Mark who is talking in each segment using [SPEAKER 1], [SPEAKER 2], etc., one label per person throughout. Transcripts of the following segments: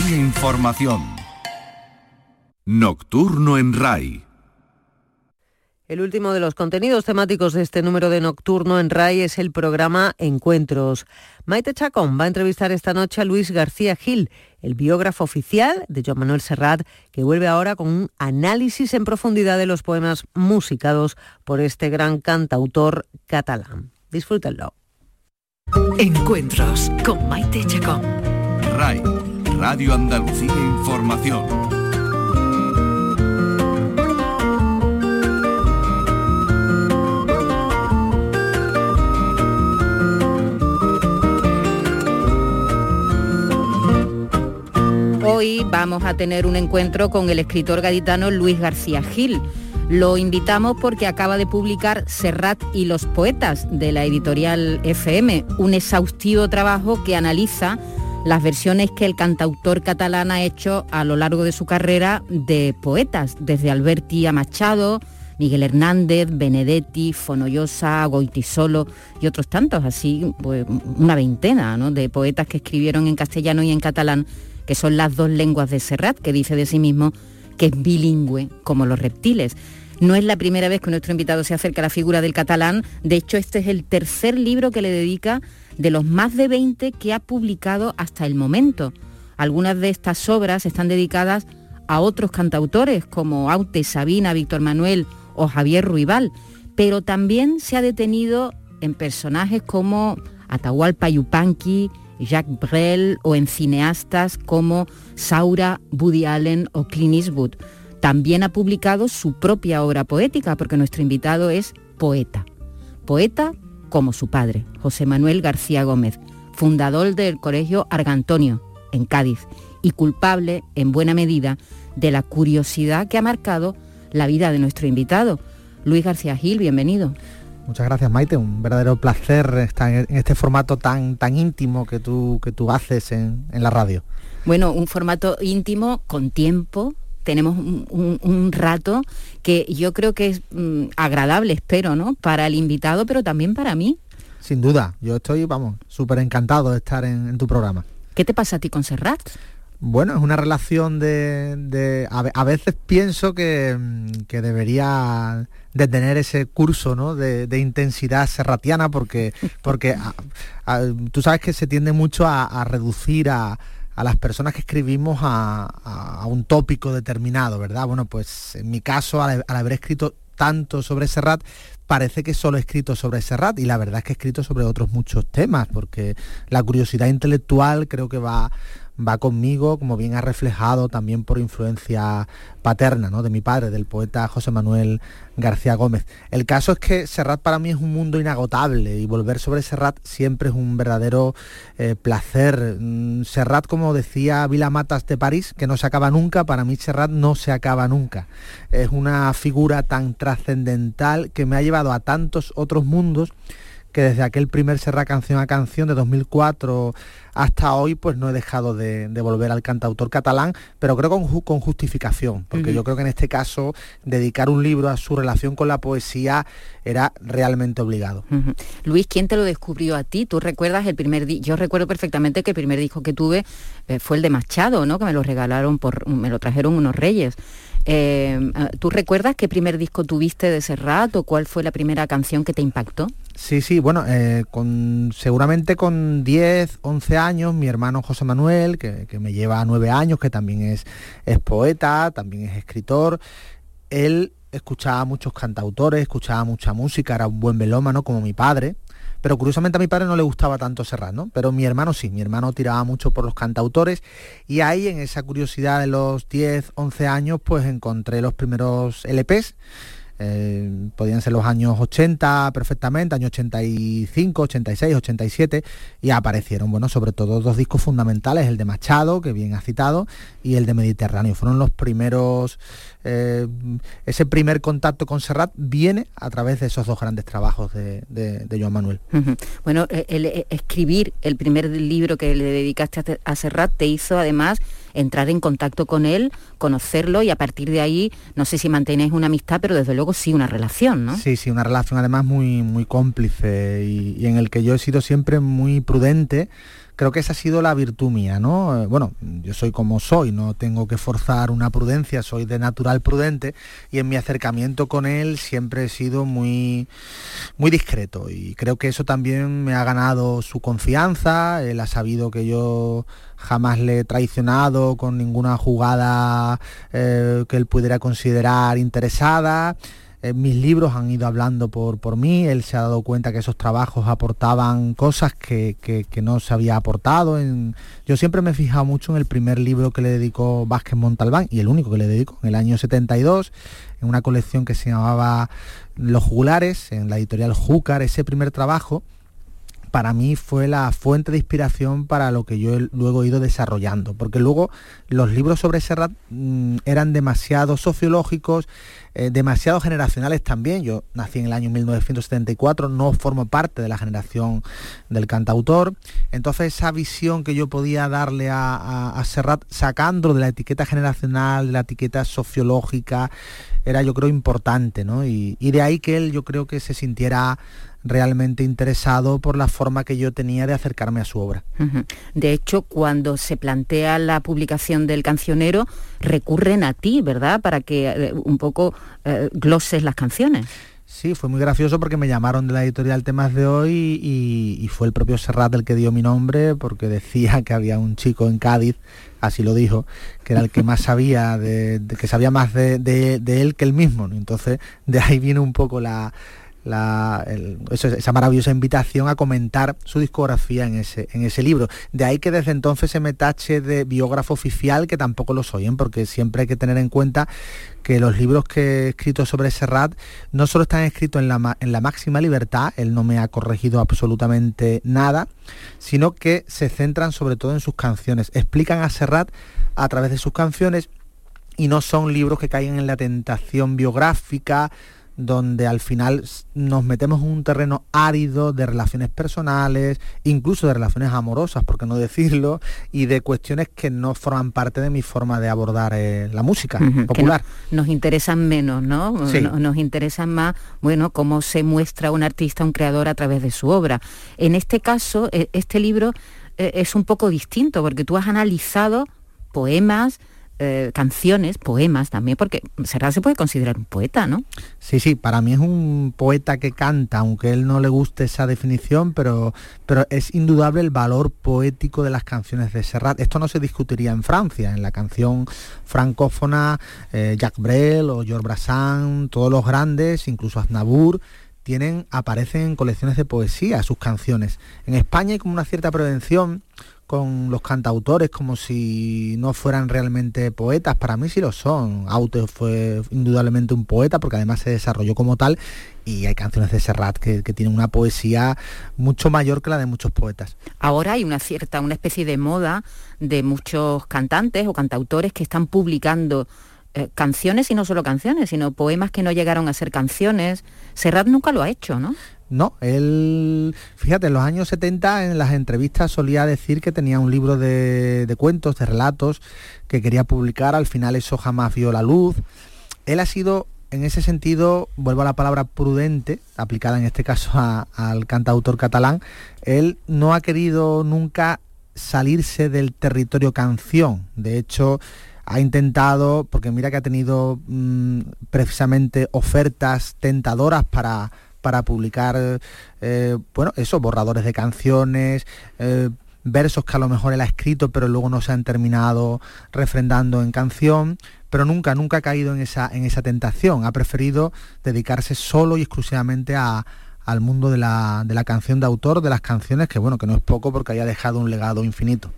[SPEAKER 1] Andalucía Información. Nocturno en RAI.
[SPEAKER 2] El último de los contenidos temáticos de este número de Nocturno en RAI es el programa Encuentros. Maite Chacón va a entrevistar esta noche a Luis García Gil, el biógrafo oficial de Joan Manuel Serrat, que vuelve ahora con un análisis en profundidad de los poemas musicados por este gran cantautor catalán. Disfrútenlo.
[SPEAKER 3] Encuentros con Maite Chacón.
[SPEAKER 1] RAI, Radio Andalucía Información.
[SPEAKER 4] Hoy vamos a tener un encuentro con el escritor gaditano Luis García Gil. Lo invitamos porque acaba de publicar Serrat y los poetas de la editorial FM, un exhaustivo trabajo que analiza las versiones que el cantautor catalán ha hecho a lo largo de su carrera de poetas, desde Alberti a Machado, Miguel Hernández, Benedetti, Fonollosa, Goitisolo y otros tantos, así pues, una veintena de poetas que escribieron en castellano y en catalán que son las dos lenguas de Serrat, que dice de sí mismo que es bilingüe como los reptiles. No es la primera vez que nuestro invitado se acerca a la figura del catalán, de hecho este es el tercer libro que le dedica de los más de 20 que ha publicado hasta el momento. Algunas de estas obras están dedicadas a otros cantautores como Aute, Sabina, Víctor Manuel o Javier Ruibal, pero también se ha detenido en personajes como Atahualpa Yupanqui, Jacques Brel o en cineastas como Saura, Woody Allen o Clint Eastwood. También ha publicado su propia obra poética porque nuestro invitado es poeta. Poeta como su padre, José Manuel García Gómez, fundador del Colegio Argantonio, en Cádiz, y culpable, en buena medida, de la curiosidad que ha marcado la vida de nuestro invitado. Luis García Gil, bienvenido.
[SPEAKER 5] Muchas gracias Maite, un verdadero placer estar en este formato tan, tan íntimo que tú, que tú haces en, la radio.
[SPEAKER 4] Bueno, un formato íntimo con tiempo, tenemos un, rato que yo creo que es mm, agradable, espero, ¿no? Para el invitado, pero también para mí.
[SPEAKER 5] Sin duda, yo estoy, vamos, súper encantado de estar en, tu programa.
[SPEAKER 4] ¿Qué te pasa a ti con Serrat?
[SPEAKER 5] Bueno, es una relación de... a, veces pienso que, que debería de tener ese curso ¿no? de, intensidad serratiana porque, porque tú sabes que se tiende mucho a, reducir a, las personas que escribimos a, un tópico determinado, ¿verdad? Bueno, pues en mi caso, al, haber escrito tanto sobre Serrat, parece que solo he escrito sobre Serrat y la verdad es que he escrito sobre otros muchos temas, porque la curiosidad intelectual creo que va, va conmigo, como bien ha reflejado también por influencia paterna ¿no? de mi padre, del poeta José Manuel García Gómez. El caso es que Serrat para mí es un mundo inagotable y volver sobre Serrat siempre es un verdadero eh, placer. Mm, Serrat, como decía Vila Matas de París, que no se acaba nunca, para mí Serrat no se acaba nunca. Es una figura tan trascendental que me ha llevado a tantos otros mundos que desde aquel primer Serrat canción a canción de 2004 hasta hoy pues no he dejado de, volver al cantautor catalán, pero creo con, con justificación, porque yo creo que en este caso dedicar un libro a su relación con la poesía era realmente obligado.
[SPEAKER 4] Luis, ¿quién te lo descubrió a ti? ¿Tú recuerdas el primer Yo recuerdo perfectamente que el primer disco que tuve eh, fue el de Machado, ¿no? Que me lo regalaron por, me lo trajeron unos reyes. Eh, ¿Tú recuerdas qué primer disco tuviste de Serrat o cuál fue la primera canción que te impactó?
[SPEAKER 5] Sí, sí, bueno, eh, con, seguramente con 10, 11 años, mi hermano José Manuel, que, me lleva 9 años, que también es, es poeta, también es escritor, él escuchaba muchos cantautores, escuchaba mucha música, era un buen melómano como mi padre, pero curiosamente a mi padre no le gustaba tanto Serrat, ¿no? Pero mi hermano sí, mi hermano tiraba mucho por los cantautores y ahí en esa curiosidad de los 10, 11 años pues encontré los primeros LPs eh, podían ser los años 80 perfectamente, años 85, 86, 87, y aparecieron, bueno, sobre todo dos discos fundamentales, el de Machado, que bien ha citado, y el de Mediterráneo. Fueron los primeros, eh, ese primer contacto con Serrat viene a través de esos dos grandes trabajos de, Joan Manuel.
[SPEAKER 4] Bueno, el, escribir el primer libro que le dedicaste a Serrat te hizo además entrar en contacto con él, conocerlo y a partir de ahí, no sé si mantenéis una amistad, pero desde luego sí una relación, ¿no?
[SPEAKER 5] Sí, sí, una relación además muy, muy cómplice y, en el que yo he sido siempre muy prudente creo que esa ha sido la virtud mía, ¿no? Eh, bueno, yo soy como soy, no tengo que forzar una prudencia, soy de natural prudente y en mi acercamiento con él siempre he sido muy, muy discreto y creo que eso también me ha ganado su confianza, él ha sabido que yo jamás le he traicionado con ninguna jugada eh, que él pudiera considerar interesada. Eh, mis libros han ido hablando por, por mí, él se ha dado cuenta que esos trabajos aportaban cosas que, no se había aportado. En... Yo siempre me he fijado mucho en el primer libro que le dedicó Vázquez Montalbán y el único que le dedicó en el año 72, en una colección que se llamaba Los Jugulares, en la editorial Júcar, ese primer trabajo para mí fue la fuente de inspiración para lo que yo luego he ido desarrollando, porque luego los libros sobre Serrat mm, eran demasiado sociológicos, eh, demasiado generacionales también. Yo nací en el año 1974, no formo parte de la generación del cantautor, entonces esa visión que yo podía darle a, Serrat, sacando de la etiqueta generacional, de la etiqueta sociológica, era yo creo importante, ¿no? y de ahí que él yo creo que se sintiera realmente interesado por la forma que yo tenía de acercarme a su obra.
[SPEAKER 4] De hecho, cuando se plantea la publicación del cancionero, recurren a ti, ¿verdad? Para que eh, un poco eh, gloses las canciones.
[SPEAKER 5] Sí, fue muy gracioso porque me llamaron de la editorial Temas de Hoy y, fue el propio Serrat el que dio mi nombre porque decía que había un chico en Cádiz, así lo dijo, que era el que más sabía, de, que sabía más de, él que él mismo. Entonces de ahí viene un poco la, esa maravillosa invitación a comentar su discografía en ese, en ese libro. De ahí que desde entonces se me tache de biógrafo oficial, que tampoco lo soy, porque siempre hay que tener en cuenta que los libros que he escrito sobre Serrat no solo están escritos en la, en la máxima libertad, él no me ha corregido absolutamente nada, sino que se centran sobre todo en sus canciones, explican a Serrat a través de sus canciones y no son libros que caigan en la tentación biográfica, donde al final nos metemos en un terreno árido de relaciones personales, incluso de relaciones amorosas, por qué no decirlo, y de cuestiones que no forman parte de mi forma de abordar eh, la música popular.
[SPEAKER 4] nos interesan menos, ¿no? Nos interesan más, bueno, cómo se muestra un artista, un creador a través de su obra. En este caso, e, este libro eh, es un poco distinto, porque tú has analizado poemas, eh, canciones, poemas también, porque Serrat se puede considerar un poeta, ¿no?
[SPEAKER 5] Sí, sí, para mí es un poeta que canta, aunque él no le guste esa definición, pero, pero es indudable el valor poético de las canciones de Serrat. Esto no se discutiría en Francia, en la canción francófona, eh, Jacques Brel o Georges Brassens, todos los grandes, incluso Aznavour, tienen, aparecen en colecciones de poesía sus canciones. En España hay como una cierta prevención con los cantautores como si no fueran realmente poetas. Para mí sí lo son. Aute fue indudablemente un poeta porque además se desarrolló como tal y hay canciones de Serrat que, tienen una poesía mucho mayor que la de muchos poetas.
[SPEAKER 4] Ahora hay una cierta, una especie de moda de muchos cantantes o cantautores que están publicando eh, canciones y no solo canciones, sino poemas que no llegaron a ser canciones. Serrat nunca lo ha hecho, ¿no?
[SPEAKER 5] No, él, fíjate, en los años 70 en las entrevistas solía decir que tenía un libro de, cuentos, de relatos, que quería publicar, al final eso jamás vio la luz. Él ha sido, en ese sentido, vuelvo a la palabra prudente, aplicada en este caso al cantautor catalán, él no ha querido nunca salirse del territorio canción. De hecho, ha intentado, porque mira que ha tenido mm, precisamente ofertas tentadoras para para publicar, eh, bueno, eso, borradores de canciones, eh, versos que a lo mejor él ha escrito pero luego no se han terminado refrendando en canción, pero nunca, nunca ha caído en esa, en esa tentación, ha preferido dedicarse solo y exclusivamente a, al mundo de la, de la canción de autor, de las canciones, que bueno, que no es poco porque haya dejado un legado infinito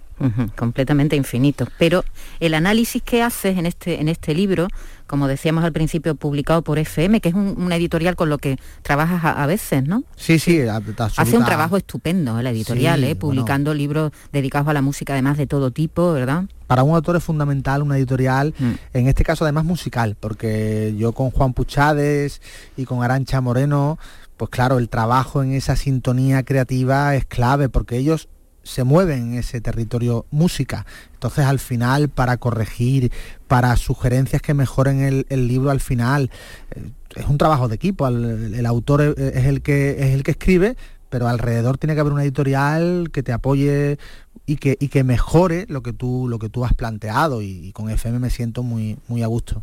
[SPEAKER 4] completamente infinito. Pero el análisis que haces en este, en este libro, como decíamos al principio, publicado por FM, que es una editorial con lo que trabajas a, veces, ¿no?
[SPEAKER 5] Sí, sí,
[SPEAKER 4] hace un trabajo estupendo la editorial, ¿eh? publicando libros dedicados a la música, además de todo tipo, ¿verdad?
[SPEAKER 5] Para un autor es fundamental una editorial, mm. en este caso además musical, porque yo con Juan Puchades y con Arancha Moreno, pues claro, el trabajo en esa sintonía creativa es clave, porque ellos se mueven en ese territorio música. Entonces al final, para corregir, para sugerencias que mejoren el, libro al final, eh, es un trabajo de equipo. El, autor es el, que, es el que escribe, pero alrededor tiene que haber una editorial que te apoye y que, y que mejore lo que tú, lo que tú has planteado y, con FM me siento muy, muy a gusto.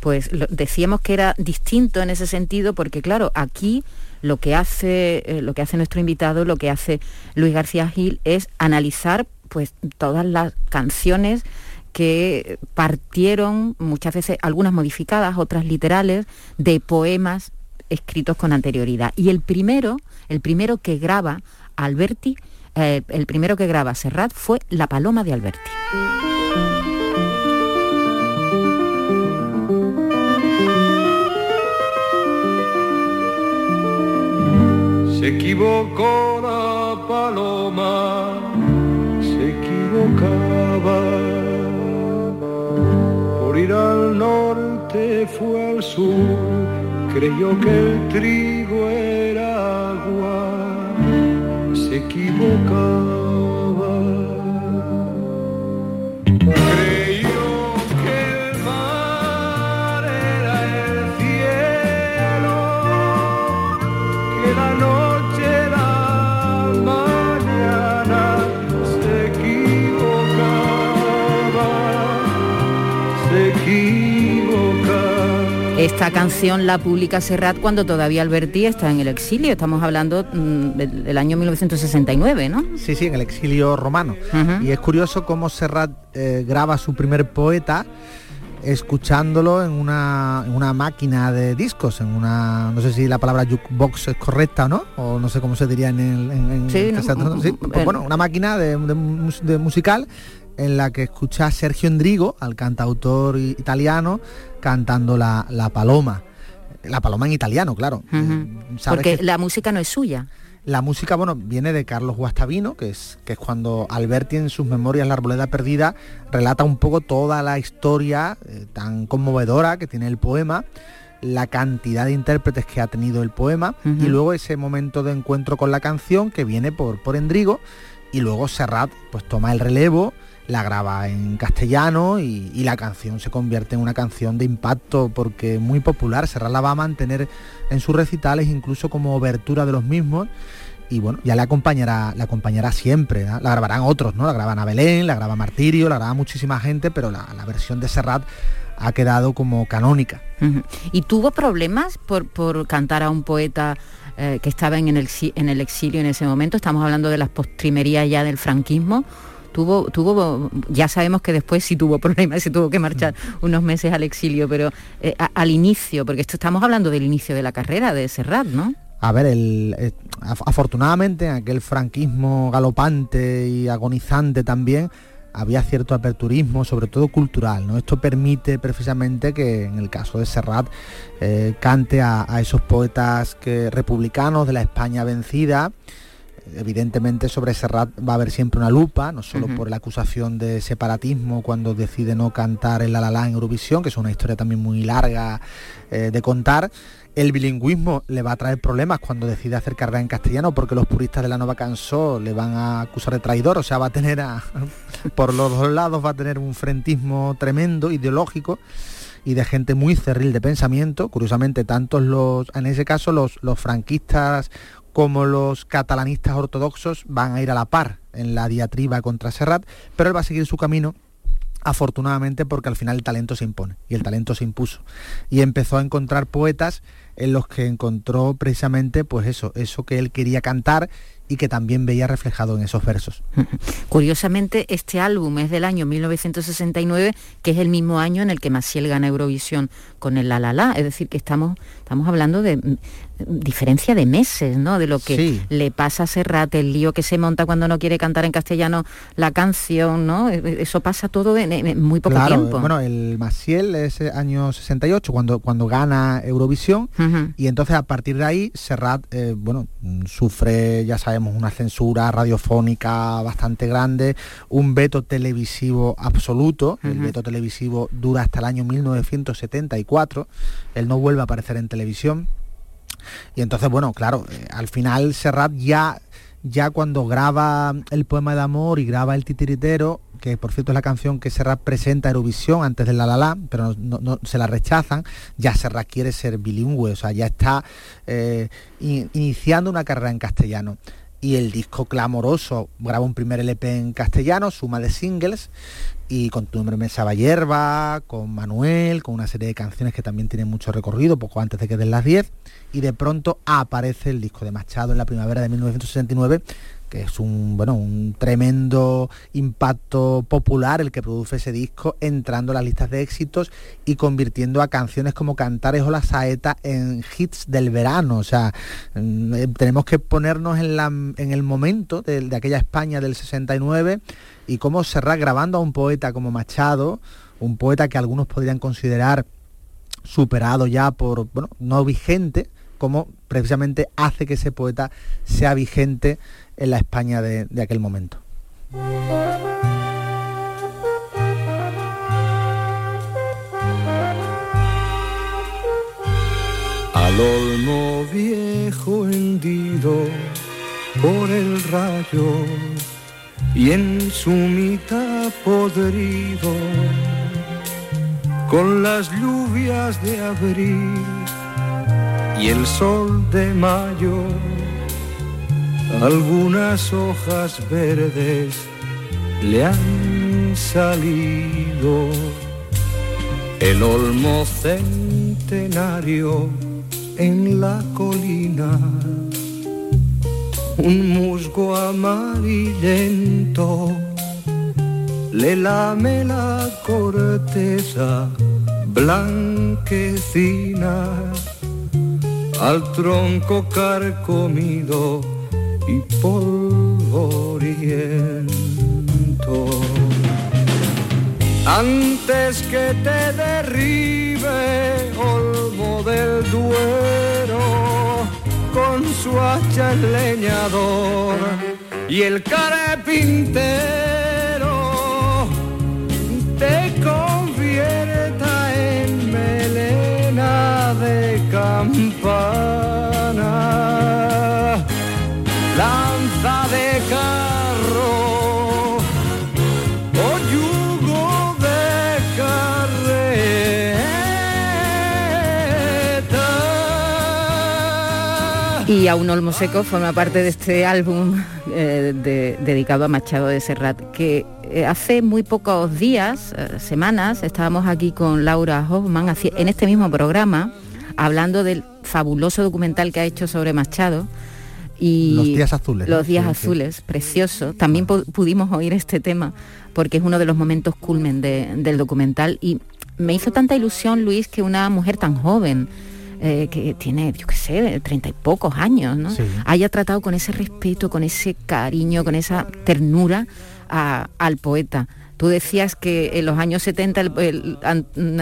[SPEAKER 4] Pues decíamos que era distinto en ese sentido porque claro, aquí lo que hace, eh, lo que hace nuestro invitado, lo que hace Luis García Gil es analizar pues todas las canciones que partieron muchas veces, algunas modificadas, otras literales, de poemas escritos con anterioridad. Y el primero, el primero que graba Alberti, eh, el primero que graba Serrat fue La Paloma de Alberti.
[SPEAKER 3] La paloma, se equivocaba. Por ir al norte fue al sur, creyó que el trigo era agua, se equivocaba.
[SPEAKER 4] Esta canción la publica Serrat cuando todavía Alberti está en el exilio. Estamos hablando mm, del, año 1969, ¿no?
[SPEAKER 5] Sí, sí, en el exilio romano. Y es curioso cómo Serrat eh, graba su primer poeta escuchándolo en una, máquina de discos, en una, no sé si la palabra jukebox es correcta o no, o no sé cómo se diría en el... sí, pues bueno, una máquina de, musical en la que escucha a Sergio Endrigo, al cantautor italiano, cantando la, paloma. La paloma en italiano, claro.
[SPEAKER 4] Eh, Porque la música no es suya.
[SPEAKER 5] La música, bueno, viene de Carlos Guastavino, que es, que es cuando Alberti en sus memorias La Arboleda Perdida relata un poco toda la historia eh, tan conmovedora que tiene el poema, la cantidad de intérpretes que ha tenido el poema y luego ese momento de encuentro con la canción que viene por, por Endrigo y luego Serrat pues toma el relevo la graba en castellano y, la canción se convierte en una canción de impacto porque muy popular. Serrat la va a mantener en sus recitales incluso como obertura de los mismos y bueno, ya le acompañará, le acompañará siempre. La grabarán otros, ¿no? La graban a Belén, la graba Martirio, la graba muchísima gente, pero la, versión de Serrat ha quedado como canónica.
[SPEAKER 4] ¿Y tuvo problemas por, cantar a un poeta eh, que estaba en el, en el exilio en ese momento? Estamos hablando de las postrimerías ya del franquismo tuvo, tuvo, ya sabemos que después sí tuvo problemas, se tuvo que marchar unos meses al exilio, pero eh, al inicio, porque esto estamos hablando del inicio de la carrera de Serrat, ¿no?
[SPEAKER 5] A ver, el, eh, afortunadamente en aquel franquismo galopante y agonizante también había cierto aperturismo, sobre todo cultural. ¿no? Esto permite precisamente que en el caso de Serrat eh, cante a, a, esos poetas que, republicanos de la España vencida, Evidentemente sobre Serrat va a haber siempre una lupa, no solo por la acusación de separatismo cuando decide no cantar el La La en Eurovisión, que es una historia también muy larga eh, de contar. El bilingüismo le va a traer problemas cuando decide hacer carrera en castellano porque los puristas de la nueva canción le van a acusar de traidor, o sea, va a tener por los dos lados va a tener un frentismo tremendo, ideológico y de gente muy cerril de pensamiento. Curiosamente, tantos los, en ese caso, los, los franquistas como los catalanistas ortodoxos van a ir a la par en la diatriba contra Serrat, pero él va a seguir su camino afortunadamente porque al final el talento se impone y el talento se impuso. Y empezó a encontrar poetas en los que encontró precisamente pues eso, eso que él quería cantar y que también veía reflejado en esos versos.
[SPEAKER 4] Curiosamente, este álbum es del año 1969, que es el mismo año en el que Maciel gana Eurovisión con el La La La, es decir, que estamos, estamos hablando de, diferencia de meses, ¿no? De lo que le pasa a Serrat, el lío que se monta cuando no quiere cantar en castellano la canción, ¿no? E, e, eso pasa todo en, muy poco tiempo.
[SPEAKER 5] Bueno, el Maciel es año 68 cuando, cuando gana Eurovisión y entonces a partir de ahí Serrat, eh, bueno, sufre, ya sabemos, una censura radiofónica bastante grande, un veto televisivo absoluto, el veto televisivo dura hasta el año 1974, él no vuelve a aparecer en televisión. Y entonces, bueno, claro, eh, al final Serrat ya, ya cuando graba el poema de amor y graba el titiritero, que por cierto es la canción que Serrat presenta a Eurovisión antes de La La La, pero no, se la rechazan, ya Serrat quiere ser bilingüe, o sea, ya está eh, iniciando una carrera en castellano. Y el disco clamoroso graba un primer LP en castellano, suma de singles, y con tu nombre Mesa Hierba, con Manuel, con una serie de canciones que también tienen mucho recorrido, poco antes de que den las 10, y de pronto aparece el disco de Machado en la primavera de 1969 que es un, bueno, un tremendo impacto popular el que produce ese disco, entrando a las listas de éxitos y convirtiendo a canciones como Cantares o La Saeta en hits del verano. O sea, mm, eh, tenemos que ponernos en, la, en el momento de, aquella España del 69 y cómo Serrat grabando a un poeta como Machado, un poeta que algunos podrían considerar superado ya por, bueno, no vigente, como precisamente hace que ese poeta sea vigente en la España de, aquel momento.
[SPEAKER 3] Al olmo viejo hendido por el rayo y en su mitad podrido con las lluvias de abril y el sol de mayo algunas hojas verdes le han salido. El olmo centenario en la colina, un musgo amarillento le lame la corteza blanquecina al tronco carcomido y polvoriento. Antes que te derribe olmo del duero con su hacha el leñador y el carpintero te convierta en melena de campana de carro.
[SPEAKER 4] Y a un olmo seco forma parte de este álbum eh, dedicado a Machado de Serrat, que eh, hace muy pocos días, eh, semanas, estábamos aquí con Laura Hoffman en este mismo programa, hablando del fabuloso documental que ha hecho sobre Machado
[SPEAKER 5] los días azules.
[SPEAKER 4] Los días azules, precioso. También pudimos oír este tema porque es uno de los momentos culmen del documental y me hizo tanta ilusión, Luis, que una mujer tan joven, eh, que tiene, yo qué sé, treinta y pocos años, ¿no? haya tratado con ese respeto, con ese cariño, con esa ternura al poeta. Tú decías que en los años 70 el,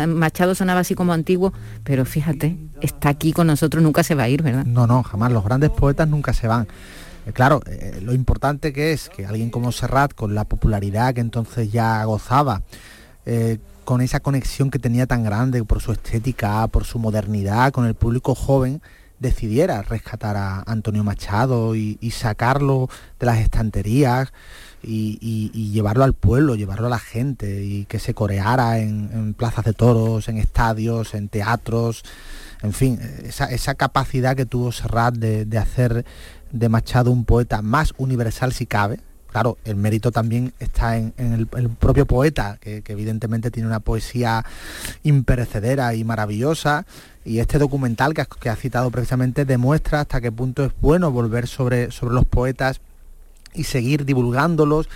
[SPEAKER 4] Machado sonaba así como antiguo, pero fíjate, está aquí con nosotros, nunca se va a ir, ¿verdad?
[SPEAKER 5] No, no, jamás. Los grandes poetas nunca se van. Eh, claro, eh, lo importante que es que alguien como Serrat, con la popularidad que entonces ya gozaba, eh, con esa conexión que tenía tan grande por su estética, por su modernidad, con el público joven, decidiera rescatar a Antonio Machado y sacarlo de las estanterías y, llevarlo al pueblo, llevarlo a la gente y que se coreara en, plazas de toros, en estadios, en teatros, en fin, esa, capacidad que tuvo Serrat de, hacer de Machado un poeta más universal si cabe. Claro, el mérito también está en, el, propio poeta, que, evidentemente tiene una poesía imperecedera y maravillosa, y este documental que, que ha citado precisamente demuestra hasta qué punto es bueno volver sobre, sobre los poetas y seguir divulgándolos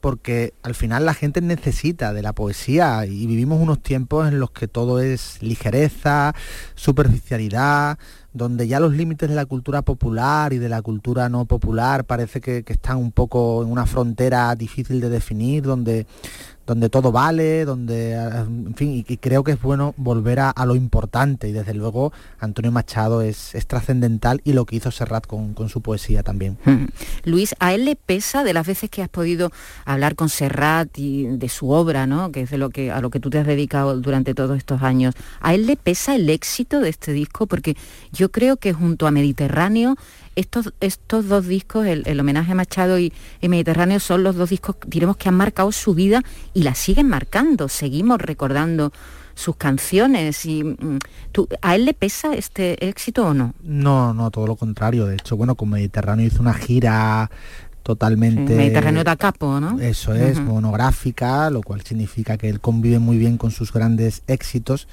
[SPEAKER 5] porque al final la gente necesita de la poesía y vivimos unos tiempos en los que todo es ligereza, superficialidad, donde ya los límites de la cultura popular y de la cultura no popular parece que, están un poco en una frontera difícil de definir, donde, donde todo vale, donde, en fin, y, creo que es bueno volver a, lo importante y desde luego Antonio Machado es, trascendental y lo que hizo Serrat con, su poesía también. Hmm.
[SPEAKER 4] Luis, ¿a él le pesa de las veces que has podido hablar con Serrat y de su obra, ¿no? que es de lo que, a lo que tú te has dedicado durante todos estos años, ¿a él le pesa el éxito de este disco? Porque yo creo que junto a Mediterráneo estos, estos dos discos, el, homenaje a Machado y, Mediterráneo, son los dos discos, diremos, que han marcado su vida y la siguen marcando. Seguimos recordando sus canciones y mm, ¿a él le pesa este éxito o no?
[SPEAKER 5] No, no, todo lo contrario. De hecho, bueno, con Mediterráneo hizo una gira totalmente...
[SPEAKER 4] Mediterráneo da capo, ¿no?
[SPEAKER 5] Eso es, monográfica, lo cual significa que él convive muy bien con sus grandes éxitos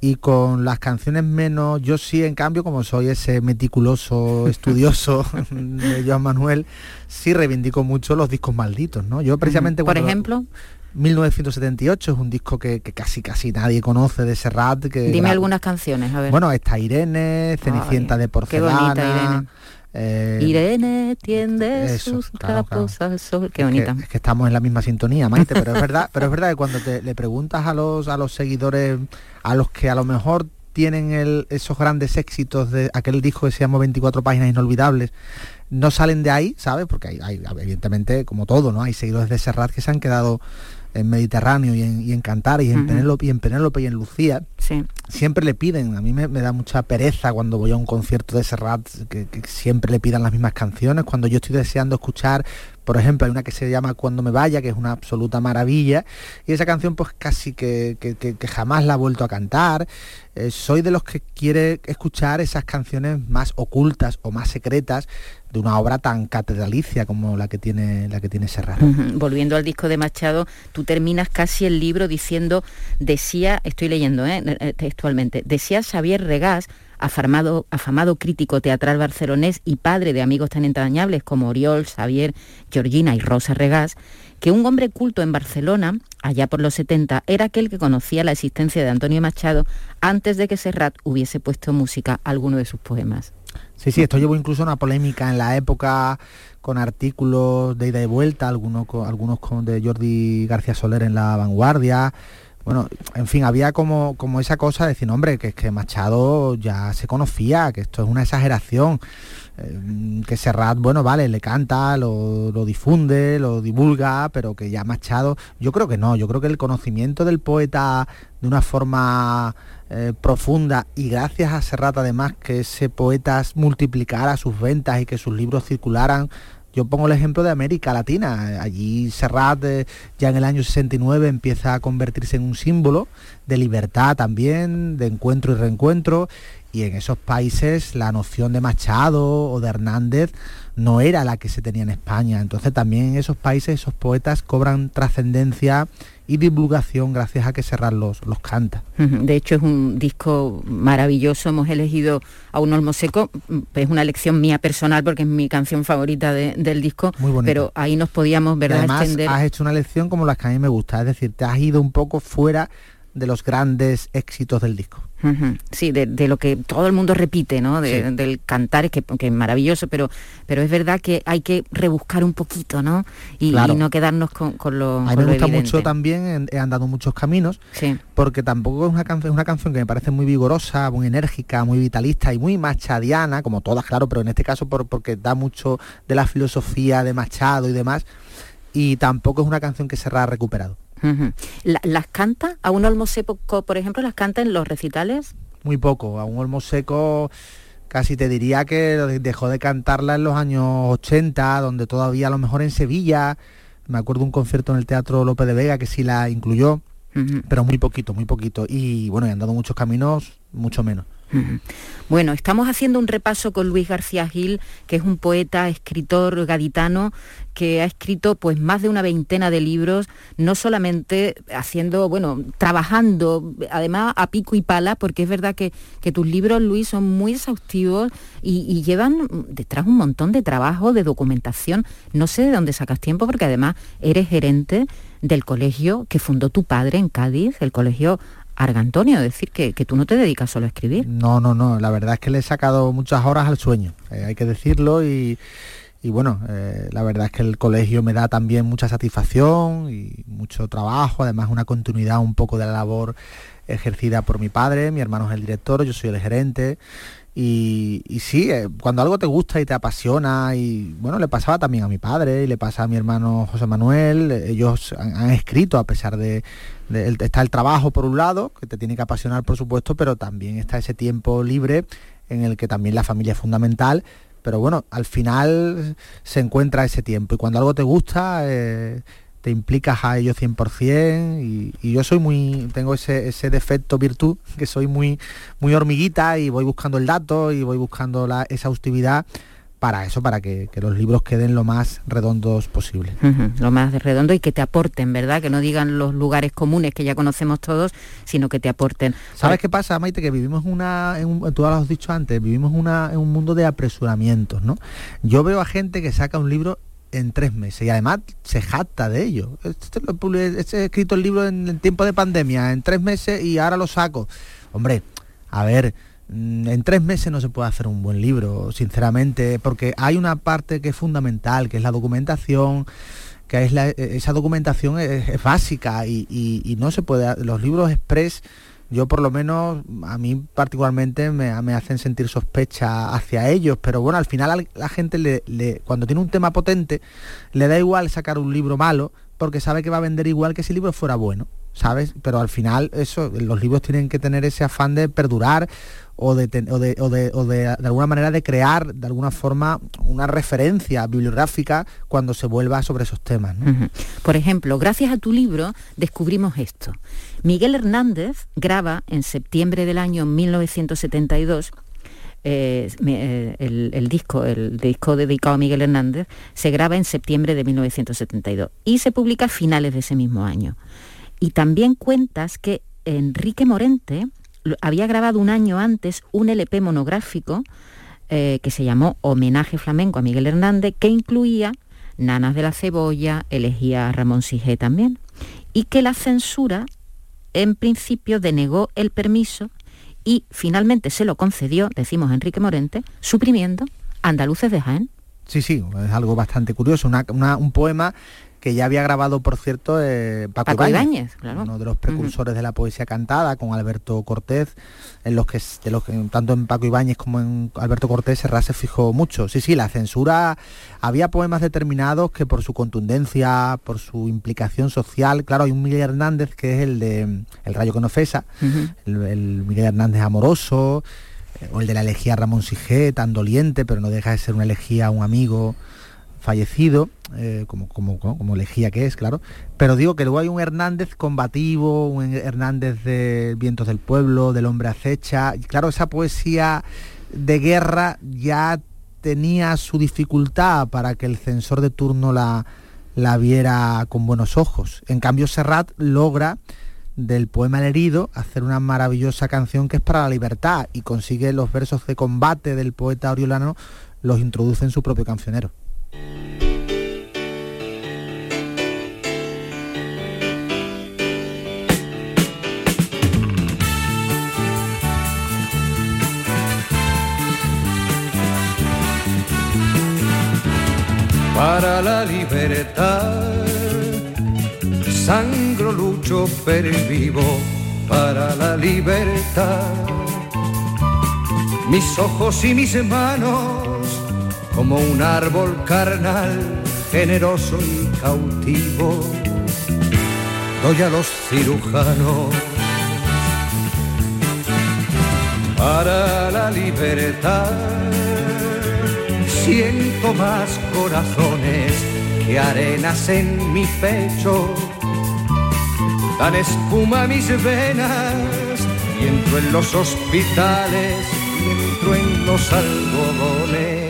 [SPEAKER 5] y con las canciones menos, yo sí en cambio como soy ese meticuloso estudioso de Joan Manuel, sí reivindico mucho los discos malditos, ¿no? Yo precisamente...
[SPEAKER 4] Por ejemplo...
[SPEAKER 5] 1978 es un disco que, casi casi nadie conoce de Serrat. Que
[SPEAKER 4] Dime algunas canciones, a ver.
[SPEAKER 5] Bueno, está Irene, Cenicienta de porcelana. Qué bonita,
[SPEAKER 4] Irene. Eh, Irene tiende sus al sol. Qué bonita.
[SPEAKER 5] Es que, estamos en la misma sintonía, Maite, pero es verdad, pero es verdad que cuando te, le preguntas a los a los seguidores, a los que a lo mejor tienen el, esos grandes éxitos de aquel disco que se llama 24 páginas inolvidables, no salen de ahí, ¿sabes? Porque hay, hay, evidentemente, como todo, ¿no? Hay seguidores de Serrat que se han quedado en Mediterráneo y en, y en Cantar y en, Penélope, y en Penélope y en Lucía, siempre le piden, a mí me, da mucha pereza cuando voy a un concierto de Serrat, que, siempre le pidan las mismas canciones, cuando yo estoy deseando escuchar, por ejemplo, hay una que se llama Cuando me vaya, que es una absoluta maravilla, y esa canción pues casi que, jamás la ha vuelto a cantar. Eh, soy de los que quiere escuchar esas canciones más ocultas o más secretas de una obra tan catedralicia como la que tiene la que tiene Serrat.
[SPEAKER 4] Volviendo al disco de Machado, tú terminas casi el libro diciendo, decía, estoy leyendo ¿eh? Eh, textualmente, decía Xavier Regás, afamado, afamado crítico teatral barcelonés y padre de amigos tan entrañables como Oriol, Xavier, Georgina y Rosa Regás, que un hombre culto en Barcelona, allá por los 70, era aquel que conocía la existencia de Antonio Machado antes de que Serrat hubiese puesto música a alguno de sus poemas.
[SPEAKER 5] Sí, sí, esto llevó incluso una polémica en la época con artículos de ida y vuelta, algunos algunos de Jordi García Soler en La Vanguardia. Bueno, en fin, había como, como esa cosa de decir, hombre, que que Machado ya se conocía, que esto es una exageración, eh, que Serrat, bueno, vale, le canta, lo, lo, difunde, lo divulga, pero que ya Machado, yo creo que no, yo creo que el conocimiento del poeta de una forma eh, profunda y gracias a Serrat además que ese poeta multiplicara sus ventas y que sus libros circularan. Yo pongo el ejemplo de América Latina. Allí Serrat eh, ya en el año 69 empieza a convertirse en un símbolo de libertad también, de encuentro y reencuentro. Y en esos países la noción de Machado o de Hernández no era la que se tenía en España. Entonces también en esos países esos poetas cobran trascendencia y divulgación gracias a que Serrat los, los canta.
[SPEAKER 4] De hecho es un disco maravilloso, hemos elegido a un Olmo Seco, es una elección mía personal porque es mi canción favorita del disco, pero ahí nos podíamos ¿verdad?
[SPEAKER 5] además has hecho una elección como las que a mí me gusta, es decir, te has ido un poco fuera de los grandes éxitos del disco.
[SPEAKER 4] Sí, de, lo que todo el mundo repite, ¿no? Del cantar, que, que, es maravilloso, pero, pero es verdad que hay que rebuscar un poquito, ¿no? Y, no quedarnos con, con lo
[SPEAKER 5] A mí me gusta mucho también, he andado muchos caminos, porque tampoco es una, canción, una canción que me parece muy vigorosa, muy enérgica, muy vitalista y muy machadiana, como todas, claro, pero en este caso por, porque da mucho de la filosofía de Machado y demás, y tampoco es una canción que se ha recuperado.
[SPEAKER 4] ¿Las canta? ¿A un olmo seco, por ejemplo, las canta en los recitales?
[SPEAKER 5] Muy poco. A un olmo seco casi te diría que dejó de cantarla en los años 80, donde todavía a lo mejor en Sevilla, me acuerdo un concierto en el Teatro López de Vega que sí la incluyó, pero muy poquito, muy poquito. Y bueno, he andado muchos caminos, mucho menos.
[SPEAKER 4] Bueno, estamos haciendo un repaso con Luis García Gil, que es un poeta, escritor gaditano, que ha escrito pues más de una veintena de libros, no solamente haciendo, bueno, trabajando, además a pico y pala, porque es verdad que, tus libros, Luis, son muy exhaustivos y, y, llevan detrás un montón de trabajo, de documentación. No sé de dónde sacas tiempo, porque además eres gerente del colegio que fundó tu padre en Cádiz, el colegio Argantonio, decir que, tú no te dedicas solo a escribir.
[SPEAKER 5] No, no, no, la verdad es que le he sacado muchas horas al sueño, eh, hay que decirlo y, bueno, eh, la verdad es que el colegio me da también mucha satisfacción y mucho trabajo, además una continuidad un poco de la labor ejercida por mi padre, mi hermano es el director, yo soy el gerente. Y, sí, eh, cuando algo te gusta y te apasiona, y bueno, le pasaba también a mi padre y le pasa a mi hermano José Manuel, ellos han escrito a pesar de, está el trabajo por un lado, que te tiene que apasionar por supuesto, pero también está ese tiempo libre en el que también la familia es fundamental, pero bueno, al final se encuentra ese tiempo y cuando algo te gusta, eh, te implicas a ello 100% y, y yo soy muy, tengo ese, ese, defecto virtud, que soy muy, muy hormiguita y voy buscando el dato y voy buscando la exhaustividad para eso, para que, que, los libros queden lo más redondos posible.
[SPEAKER 4] Uh -huh, lo más redondo y que te aporten, ¿verdad? Que no digan los lugares comunes que ya conocemos todos, sino que te aporten.
[SPEAKER 5] ¿Sabes qué pasa, Maite? Que vivimos una, en un, tú lo has dicho antes, vivimos una, en un mundo de apresuramientos, ¿no? Yo veo a gente que saca un libro en tres meses y además se jacta de ello. Este, este he escrito el libro en, en tiempo de pandemia, en tres meses y ahora lo saco. Hombre, a ver, mm, en tres meses no se puede hacer un buen libro, sinceramente, porque hay una parte que es fundamental, que es la documentación, que es la, esa documentación es, es básica y, y, y, no se puede, los libros express, yo por lo menos, a mí particularmente me, me hacen sentir sospecha hacia ellos, pero bueno, al final la gente le, le, cuando tiene un tema potente, le da igual sacar un libro malo, porque sabe que va a vender igual que si el libro fuera bueno. ¿Sabes? Pero al final eso, los libros tienen que tener ese afán de perdurar o de, o de, o de, de, alguna manera de crear de alguna forma una referencia bibliográfica cuando se vuelva sobre esos temas.
[SPEAKER 4] Por ejemplo, gracias a tu libro descubrimos esto. Miguel Hernández graba en septiembre del año 1972 eh, el, el, disco, el disco dedicado a Miguel Hernández, se graba en septiembre de 1972 y se publica a finales de ese mismo año. Y también cuentas que Enrique Morente había grabado un año antes un LP monográfico eh, que se llamó Homenaje Flamenco a Miguel Hernández, que incluía Nanas de la Cebolla, elegía a Ramón Sigé también, y que la censura en principio denegó el permiso y finalmente se lo concedió, decimos Enrique Morente, suprimiendo Andaluces de Jaén.
[SPEAKER 5] Sí, sí, es algo bastante curioso, un poema que ya había grabado, por cierto, eh, Paco,
[SPEAKER 4] Paco Ibáñez, Ibáñez claro.
[SPEAKER 5] uno de los precursores uh -huh. de la poesía cantada, con Alberto Cortés, en los que, de los que tanto en Paco Ibáñez como en Alberto Cortés Serrat se fijó mucho. Sí, sí, la censura, había poemas determinados que por su contundencia, por su implicación social, claro, hay un Miguel Hernández que es el de El rayo que no fesa, uh -huh. el, el Miguel Hernández amoroso, o el de la elegía Ramón Sigé, tan doliente, pero no deja de ser una elegía a un amigo fallecido, eh, como, como, como elegía que es, claro, pero digo que luego hay un Hernández combativo, un Hernández de Vientos del Pueblo, del Hombre Acecha, claro, esa poesía de guerra ya tenía su dificultad para que el censor de turno la, la viera con buenos ojos. En cambio, Serrat logra del poema El herido hacer una maravillosa canción que es para la libertad y consigue los versos de combate del poeta oriolano, los introduce en su propio cancionero.
[SPEAKER 3] Para la libertad, sangro lucho per el vivo, para la libertad. Mis ojos y mis manos como un árbol carnal, generoso y cautivo, doy a los cirujanos para la libertad. Siento más corazones que arenas en mi pecho, dan espuma mis venas y entro en los hospitales y entro en los algodones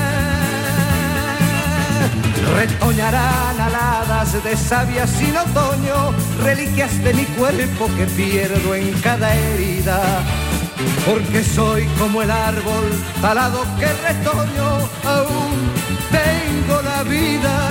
[SPEAKER 3] Retoñarán aladas de savia sin otoño, reliquias de mi cuerpo que pierdo en cada herida. Porque soy como el árbol talado que retoño, aún tengo la vida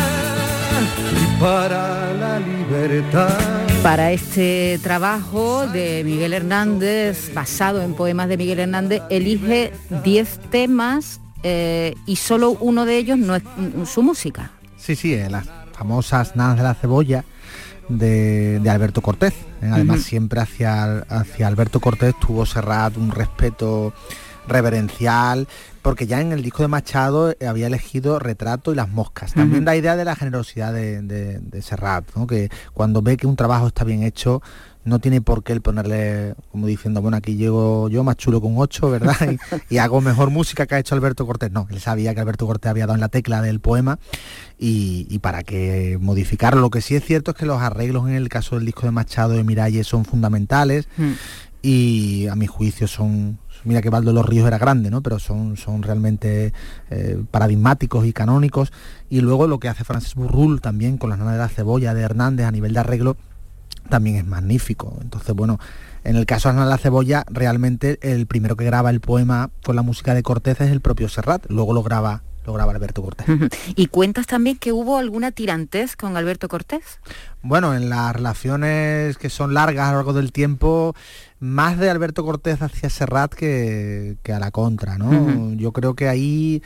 [SPEAKER 3] para la libertad.
[SPEAKER 4] Para este trabajo de Miguel Hernández, basado en poemas de Miguel Hernández, elige 10 temas eh, y solo uno de ellos no es su música.
[SPEAKER 5] Sí, sí, eh, las famosas nanas de la cebolla de, Alberto Cortés. ¿eh? Además, siempre hacia, hacia Alberto Cortés tuvo Serrat un respeto reverencial, porque ya en el disco de Machado había elegido Retrato y Las Moscas. También da idea de la generosidad de, de, Serrat, que cuando ve que un trabajo está bien hecho, no tiene por qué el ponerle, como diciendo, bueno, aquí llego yo más chulo con ocho, ¿verdad? Y, hago mejor música que ha hecho Alberto Cortés. No, él sabía que Alberto Cortés había dado en la tecla del poema y, para que modificarlo. Lo que sí es cierto es que los arreglos en el caso del disco de Machado de Miralles son fundamentales mm. y a mi juicio son, mira que Valdo los Ríos era grande, ¿no? Pero son, son realmente eh, paradigmáticos y canónicos. Y luego lo que hace Francis Burrul también con las nanas de la cebolla de Hernández a nivel de arreglo también es magnífico. Entonces, bueno, en el caso de Ana la Cebolla, realmente el primero que graba el poema con la música de Cortés es el propio Serrat, luego lo graba lo graba Alberto Cortés.
[SPEAKER 4] ¿Y cuentas también que hubo alguna tirantez con Alberto Cortés?
[SPEAKER 5] Bueno, en las relaciones que son largas a lo largo del tiempo, más de Alberto Cortés hacia Serrat que, a la contra, ¿no? Yo creo que ahí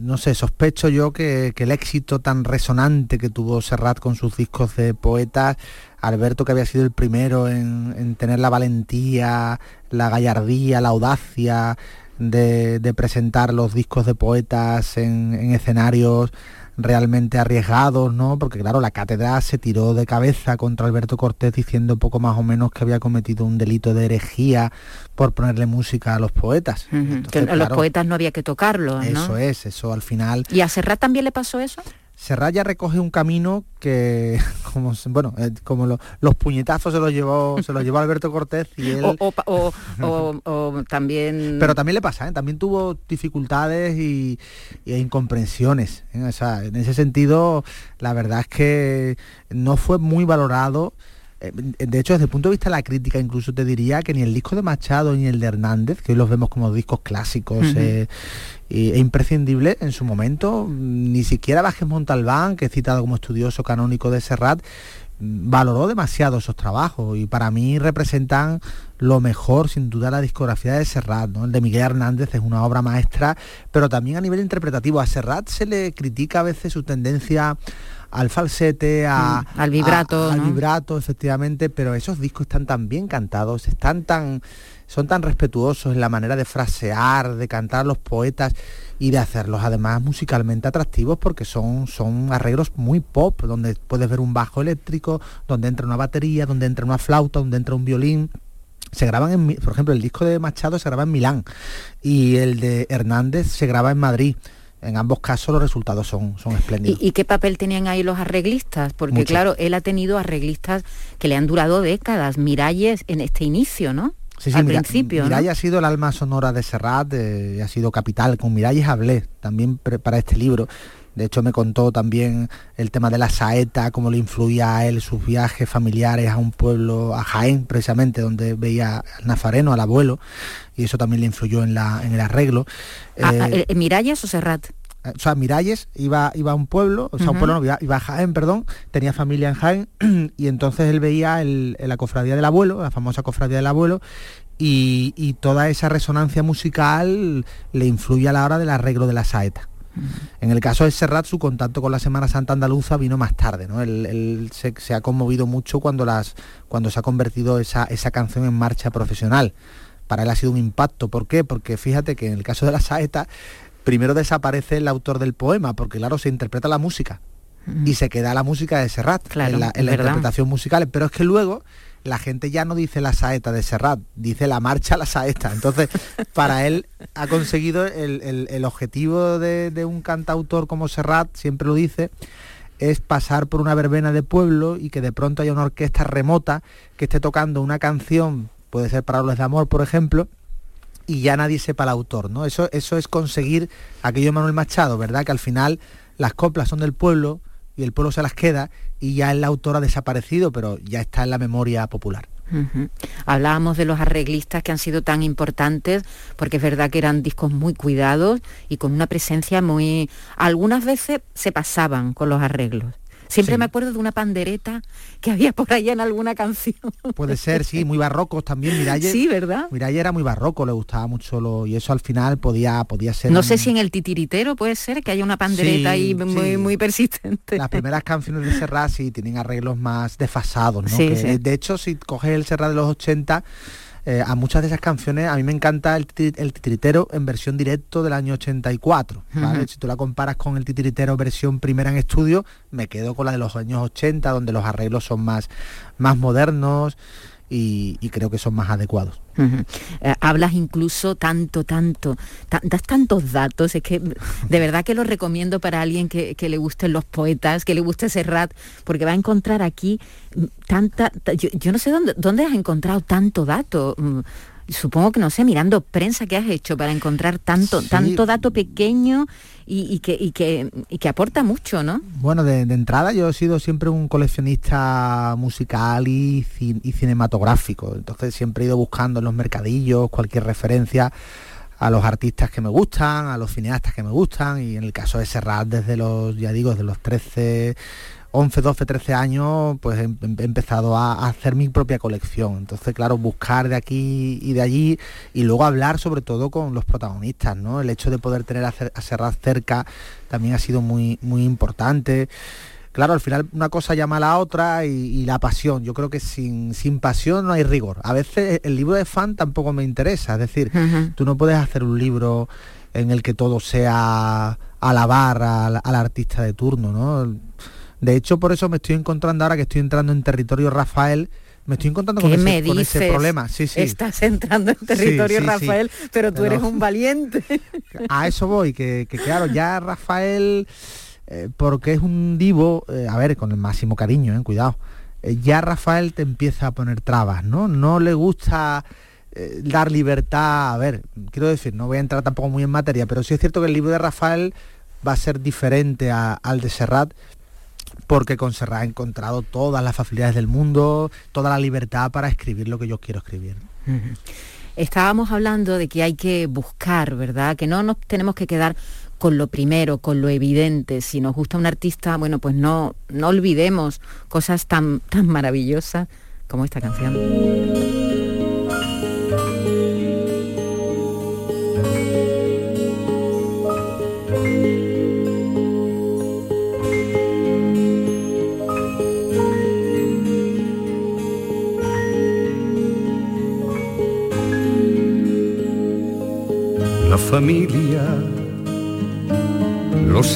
[SPEAKER 5] no sé, sospecho yo que, el éxito tan resonante que tuvo Serrat con sus discos de poetas, Alberto que había sido el primero en, tener la valentía, la gallardía, la audacia de, presentar los discos de poetas en, en escenarios realmente arriesgados, ¿no? Porque claro, la cátedra se tiró de cabeza contra Alberto Cortés diciendo poco más o menos que había cometido un delito de herejía por ponerle música a los poetas.
[SPEAKER 4] que a los poetas no había que tocarlo, ¿no?
[SPEAKER 5] Eso es, eso al final.
[SPEAKER 4] ¿Y a Serrat también le pasó eso?
[SPEAKER 5] Serraya recoge un camino que, como, bueno, eh, como los puñetazos se los llevó, se los llevó Alberto Cortés y él...
[SPEAKER 4] O, también...
[SPEAKER 5] Pero también le pasa, ¿eh? también tuvo dificultades y, e incomprensiones. ¿eh? en ese sentido, la verdad es que no fue muy valorado de hecho, desde el punto de vista de la crítica, incluso te diría que ni el disco de Machado ni el de Hernández, que hoy los vemos como discos clásicos e imprescindible en su momento. Ni siquiera Vázquez Montalbán, que he citado como estudioso canónico de Serrat, valoró demasiado esos trabajos y para mí representan lo mejor sin duda la discografía de Serrat, ¿no? El de Miguel Hernández es una obra maestra, pero también a nivel interpretativo a Serrat se le critica a veces su tendencia al falsete, a,
[SPEAKER 4] mm, al vibrato,
[SPEAKER 5] al vibrato, efectivamente, pero esos discos están tan bien cantados, están tan son tan respetuosos en la manera de frasear, de cantar a los poetas y de hacerlos además musicalmente atractivos porque son, son arreglos muy pop, donde puedes ver un bajo eléctrico, donde entra una batería, donde entra una flauta, donde entra un violín. Se graban en, por ejemplo, el disco de Machado se graba en Milán y el de Hernández se graba en Madrid en ambos casos los resultados son, son espléndidos.
[SPEAKER 4] ¿Y, qué papel tenían ahí los arreglistas? Porque claro, él ha tenido arreglistas que le han durado décadas, Miralles en este inicio, ¿no?
[SPEAKER 5] Sí, sí, Al principio. Miralles ha sido el alma sonora de Serrat, y ha sido capital. Con Miralles hablé también para este libro. De hecho, me contó también el tema de la saeta, cómo le influía a él sus viajes familiares a un pueblo, a Jaén, precisamente, donde veía al nafareno, al abuelo, y eso también le influyó en, la, en el arreglo.
[SPEAKER 4] Ah, ah, eh, ¿Miralles o Serrat?
[SPEAKER 5] O sea, Miralles iba, iba a un pueblo, o sea, un pueblo no, iba, a Jaén, perdón, tenía familia en Jaén, y entonces él veía la cofradía del abuelo, la famosa cofradía del abuelo, y, toda esa resonancia musical le influye a la hora del arreglo de la saeta. En el caso de Serrat, su contacto con la Semana Santa Andaluza vino más tarde, ¿no? Él, se, ha conmovido mucho cuando, las, cuando se ha convertido esa, esa canción en marcha profesional. Para él ha sido un impacto. ¿Por qué? Porque fíjate que en el caso de la saeta, primero desaparece el autor del poema, porque claro, se interpreta la música. Y se queda la música de Serrat en la, interpretación musical, pero es que luego la gente ya no dice la saeta de Serrat, dice la marcha la saeta. Entonces, para él ha conseguido el, objetivo de, de, un cantautor como Serrat, siempre lo dice, es pasar por una verbena de pueblo y que de pronto haya una orquesta remota que esté tocando una canción, puede ser Parables de Amor, por ejemplo, y ya nadie sepa el autor, ¿no? Eso, eso es conseguir aquello de Manuel Machado, ¿verdad? Que al final las coplas son del pueblo y el pueblo se las queda y ya el autor ha desaparecido, pero ya está en la memoria popular.
[SPEAKER 4] Hablábamos de los arreglistas que han sido tan importantes, porque es verdad que eran discos muy cuidados y con una presencia muy... Algunas veces se pasaban con los arreglos Siempre me acuerdo de una pandereta que había por ahí en alguna canción.
[SPEAKER 5] Puede ser, sí, muy barrocos también. Miralles,
[SPEAKER 4] sí, ¿verdad?
[SPEAKER 5] Miralles era muy barroco, le gustaba mucho lo, y eso al final podía, podía ser.
[SPEAKER 4] No sé si en el titiritero puede ser que haya una pandereta ahí muy, muy persistente.
[SPEAKER 5] Las primeras canciones de Serrat sí tienen arreglos más desfasados, ¿no? De hecho, si coges el Serrat de los 80 eh, a muchas de esas canciones, a mí me encanta el, titiritero en versión directo del año 84. Si tú la comparas con el titiritero versión primera en estudio, me quedo con la de los años 80, donde los arreglos son más, más modernos y, creo que son más adecuados.
[SPEAKER 4] Eh, hablas incluso tanto, tanto, das tantos datos, es que de verdad que lo recomiendo para alguien que, le gusten los poetas, que le guste Serrat, porque va a encontrar aquí tanta, yo, no sé dónde, dónde has encontrado tanto dato. Supongo que no sé, mirando prensa que has hecho para encontrar tanto, tanto dato pequeño y, que, que, aporta mucho, ¿no?
[SPEAKER 5] Bueno, de, entrada yo he sido siempre un coleccionista musical y, cinematográfico, entonces siempre he ido buscando en los mercadillos cualquier referencia a los artistas que me gustan, a los cineastas que me gustan y en el caso de Serrat desde los, ya digo, desde los 13 11, 12, 13 años, pues he, empezado a, hacer mi propia colección. Entonces, claro, buscar de aquí y de allí y luego hablar sobre todo con los protagonistas, ¿no? El hecho de poder tener a, Serrat cerca también ha sido muy, muy importante. Claro, al final una cosa llama a la otra y, la pasión. Yo creo que sin, sin, pasión no hay rigor. A veces el libro de fan tampoco me interesa. Es decir, tú no puedes hacer un libro en el que todo sea alabar al, al artista de turno, ¿no? De hecho, por eso me estoy encontrando ahora que estoy entrando en territorio Rafael, me estoy encontrando con ese, problema. Sí, sí.
[SPEAKER 4] Estás entrando en territorio Rafael, pero tú eres un valiente.
[SPEAKER 5] A eso voy, que, claro, ya Rafael, eh, porque es un divo, eh, a ver, con el máximo cariño, eh, cuidado, ya Rafael te empieza a poner trabas, ¿no? No le gusta dar libertad, a ver, quiero decir, no voy a entrar tampoco muy en materia, pero sí es cierto que el libro de Rafael va a ser diferente al de Serrat, porque con Serrat he encontrado todas las facilidades del mundo, toda la libertad para escribir lo que yo quiero escribir.
[SPEAKER 4] Estábamos hablando de que hay que buscar, ¿verdad? Que no nos tenemos que quedar con lo primero, con lo evidente. Si nos gusta un artista, bueno, pues no, no olvidemos cosas tan, tan maravillosas como esta canción.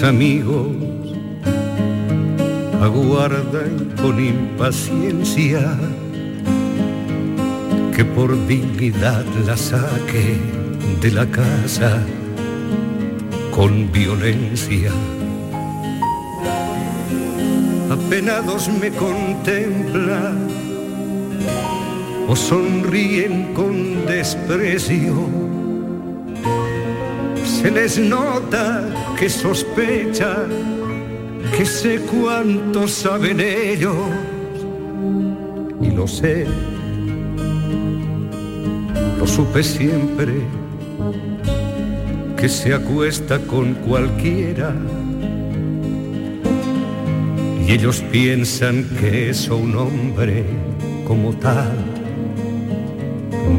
[SPEAKER 3] Amigos aguardan con impaciencia que por dignidad la saque de la casa con violencia. Apenados me contemplan o sonríen con desprecio se les nota que sospecha que sé cuánto saben ellos y lo sé, lo supe siempre que se acuesta con cualquiera y ellos piensan que eso un hombre como tal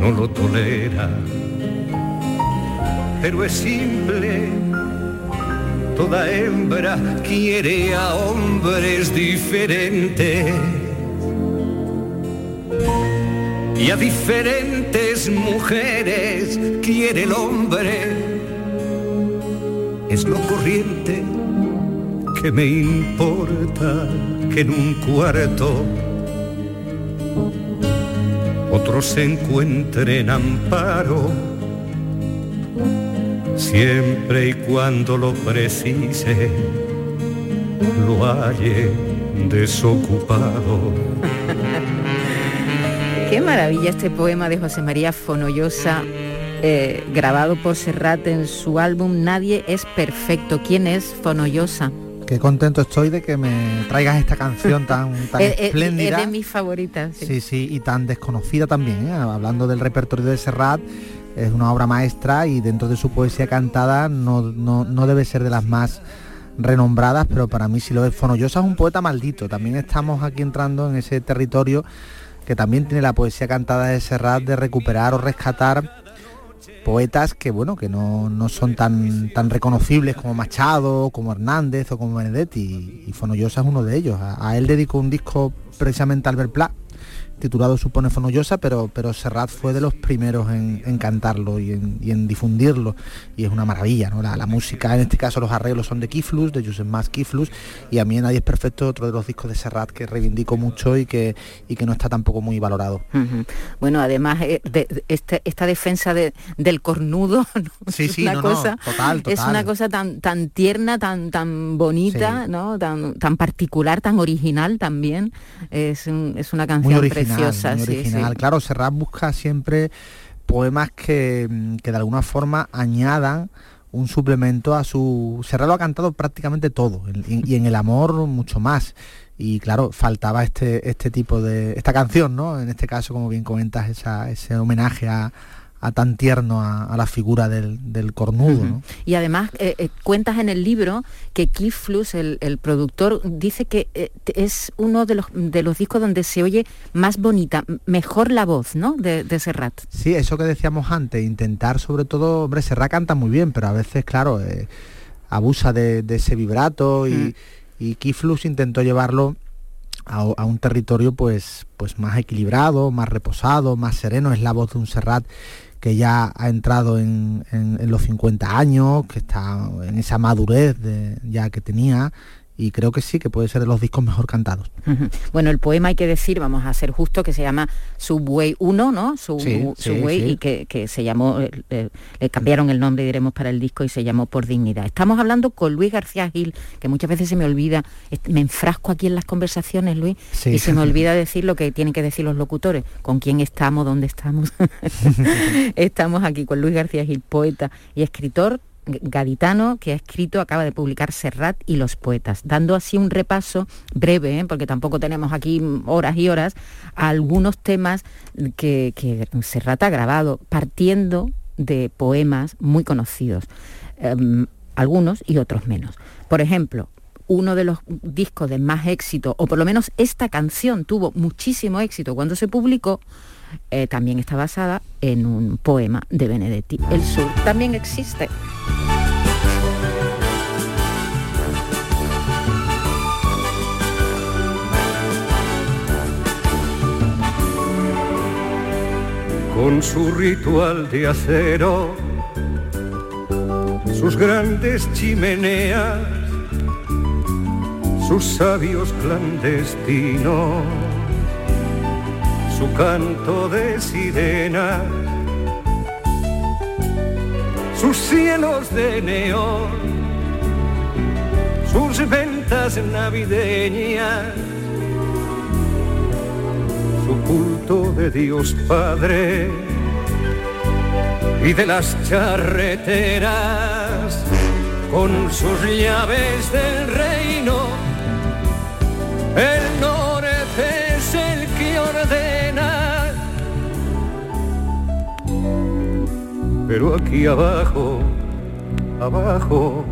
[SPEAKER 3] no lo tolera pero es simple. Toda hembra quiere a hombres diferentes y a diferentes mujeres quiere el hombre. Es lo corriente que me importa que en un cuarto otros se encuentren amparo siempre y cuando lo precise, lo halle desocupado.
[SPEAKER 4] Qué maravilla este poema de José María Fonollosa, eh, grabado por Serrat en su álbum Nadie es perfecto. ¿Quién es Fonollosa?
[SPEAKER 5] Qué contento estoy de que me traigas esta canción tan, tan espléndida.
[SPEAKER 4] Es de mis favoritas.
[SPEAKER 5] Sí. sí, y tan desconocida también, ¿eh? hablando del repertorio de Serrat es una obra maestra y dentro de su poesía cantada no, debe ser de las más renombradas, pero para mí si lo es. Fonollosa es un poeta maldito, también estamos aquí entrando en ese territorio que también tiene la poesía cantada de Serrat de recuperar o rescatar poetas que bueno que no, son tan tan reconocibles como Machado, como Hernández o como Benedetti y, Fonollosa es uno de ellos. A, él dedicó un disco precisamente Albert Pla titulado Supone Fonollosa, pero, pero Serrat fue de los primeros en, cantarlo y en, difundirlo, y es una maravilla, ¿no? La, música, en este caso los arreglos son de Kiflus, de Joseph Mas Kiflus, y a mí Nadie es Perfecto, otro de los discos de Serrat que reivindico mucho y que, y que no está tampoco muy valorado.
[SPEAKER 4] Bueno, además, eh, de, este, esta defensa del cornudo,
[SPEAKER 5] es una cosa,
[SPEAKER 4] es una cosa tan, tan tierna, tan, tan bonita, ¿no? Tan, tan particular, tan original también. Es, es una canción preciosa
[SPEAKER 5] original, Claro, Serrat busca siempre poemas que, de alguna forma añadan un suplemento a su... Serrat lo ha cantado prácticamente todo y, en el amor mucho más. Y claro, faltaba este, este tipo de... esta canción, ¿no? En este caso, como bien comentas, ese homenaje a, a tan tierno a, la figura del, cornudo.
[SPEAKER 4] Y además eh, eh, cuentas en el libro que Keith Flus, el, productor, dice que eh, es uno de los, de los discos donde se oye más bonita, mejor la voz, ¿no? De, de Serrat.
[SPEAKER 5] Sí, eso que decíamos antes, intentar sobre todo, hombre, Serrat canta muy bien, pero a veces, claro, abusa de, ese vibrato y, mm. y intentó llevarlo a, un territorio pues, pues más equilibrado, más reposado, más sereno, es la voz de un Serrat que ya ha entrado en, los 50 años, que está en esa madurez ya que tenía y creo que sí, que puede ser de los discos mejor cantados.
[SPEAKER 4] Bueno, el poema hay que decir, vamos a ser justo, que se llama Subway 1, ¿no? Subway, y que, se llamó, eh, le cambiaron el nombre, diremos, para el disco y se llamó Por Dignidad. Estamos hablando con Luis García Gil, que muchas veces se me olvida, me enfrasco aquí en las conversaciones, Luis, y se me olvida decir lo que tienen que decir los locutores, con quién estamos, dónde estamos. estamos aquí con Luis García Gil, poeta y escritor, gaditano que ha escrito, acaba de publicar Serrat y los poetas, dando así un repaso breve, ¿eh? porque tampoco tenemos aquí horas y horas, a algunos temas que, Serrat ha grabado, partiendo de poemas muy conocidos, em, algunos y otros menos. Por ejemplo, uno de los discos de más éxito, o por lo menos esta canción tuvo muchísimo éxito cuando se publicó, eh, también está basada en un poema de Benedetti. El sur también existe.
[SPEAKER 3] Con su ritual de acero, sus grandes chimeneas, sus sabios clandestinos su canto de sirena, sus cielos de neón, sus ventas navideñas, su culto de Dios Padre y de las charreteras con sus llaves del reino. El pero aquí abajo, abajo,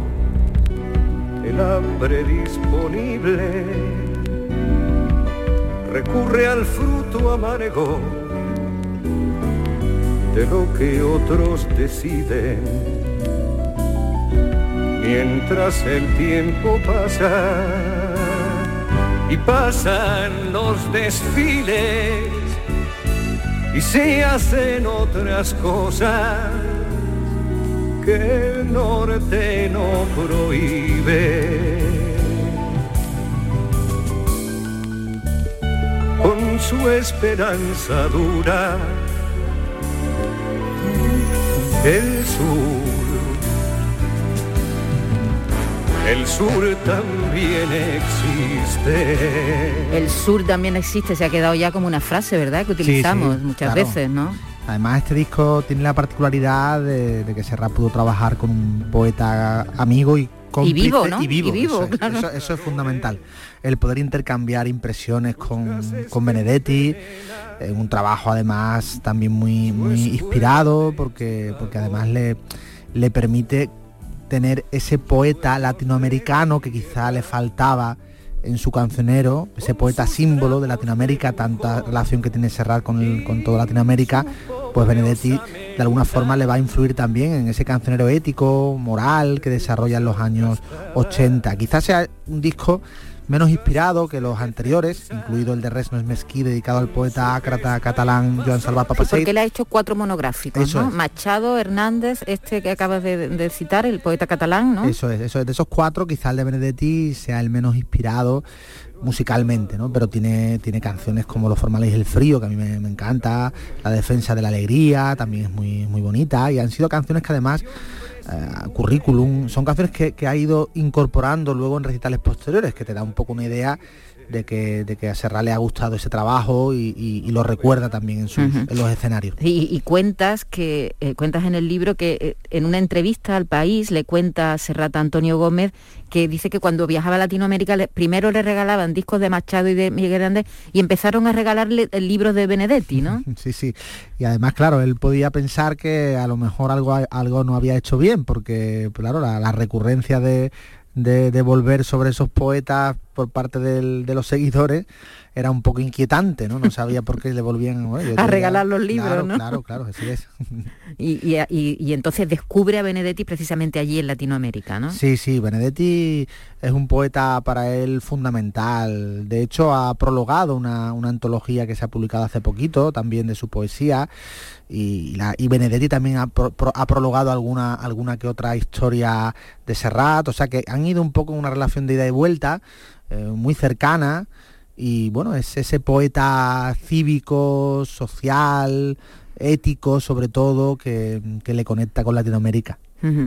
[SPEAKER 3] el hambre disponible recurre al fruto amargo de lo que otros deciden. Mientras el tiempo pasa y pasan los desfiles y se hacen otras cosas que el norte no prohíbe. Con su esperanza dura, el sur, el sur también existe.
[SPEAKER 4] El sur también existe, se ha quedado ya como una frase, ¿verdad? Que utilizamos muchas veces, ¿no?
[SPEAKER 5] Además este disco tiene la particularidad de, que Serrat pudo trabajar con un poeta amigo y
[SPEAKER 4] y vivo, ¿no?
[SPEAKER 5] Y vivo, eso, es, fundamental. El poder intercambiar impresiones con, con Benedetti, en un trabajo además también muy, muy inspirado, porque, porque además le, le permite tener ese poeta latinoamericano que quizá le faltaba en su cancionero, ese poeta símbolo de Latinoamérica, tanta relación que tiene Serrat con, con toda Latinoamérica, pues Benedetti de alguna forma le va a influir también en ese cancionero ético, moral que desarrolla en los años 80. Quizás sea un disco menos inspirado que los anteriores, incluido el de Resmes Mesquí, dedicado al poeta ácrata catalán Joan Salvat Papasseit.
[SPEAKER 4] Porque él ha hecho cuatro monográficos, ¿no? Machado, Hernández, este que acabas de, citar, el poeta catalán, ¿no?
[SPEAKER 5] Eso es, eso es. De esos cuatro, quizá el de Benedetti sea el menos inspirado musicalmente, ¿no? Pero tiene, tiene canciones como Los formales y el frío, que a mí me, encanta, La defensa de la alegría, también es muy, muy bonita, y han sido canciones que además eh, currículum, son canciones que, ha ido incorporando luego en recitales posteriores, que te da un poco una idea de que, de que a Serra le ha gustado ese trabajo y, lo recuerda también en, los escenarios.
[SPEAKER 4] Y, cuentas que eh, cuentas en el libro que eh, en una entrevista al país le cuenta Serrata Antonio Gómez que dice que cuando viajaba a Latinoamérica primero le regalaban discos de Machado y de Miguel Hernández y empezaron a regalarle libros de Benedetti, ¿no?
[SPEAKER 5] Sí, sí. Y además, claro, él podía pensar que a lo mejor algo, algo no había hecho bien, porque, claro, la recurrencia de de, volver sobre esos poetas por parte de los seguidores era un poco inquietante, ¿no? No sabía por qué le volvían
[SPEAKER 4] a regalar los libros,
[SPEAKER 5] claro,
[SPEAKER 4] ¿no?
[SPEAKER 5] Claro, claro, así es.
[SPEAKER 4] y, entonces descubre a Benedetti precisamente allí en Latinoamérica, ¿no?
[SPEAKER 5] Sí, sí, Benedetti es un poeta para él fundamental. De hecho, ha prologado una, antología que se ha publicado hace poquito, también de su poesía, y, la, y Benedetti también ha, prologado alguna, alguna que otra historia de Serrat, o sea que han ido un poco en una relación de ida y vuelta, eh, muy cercana, y bueno, es ese poeta cívico, social, ético sobre todo, que, le conecta con Latinoamérica.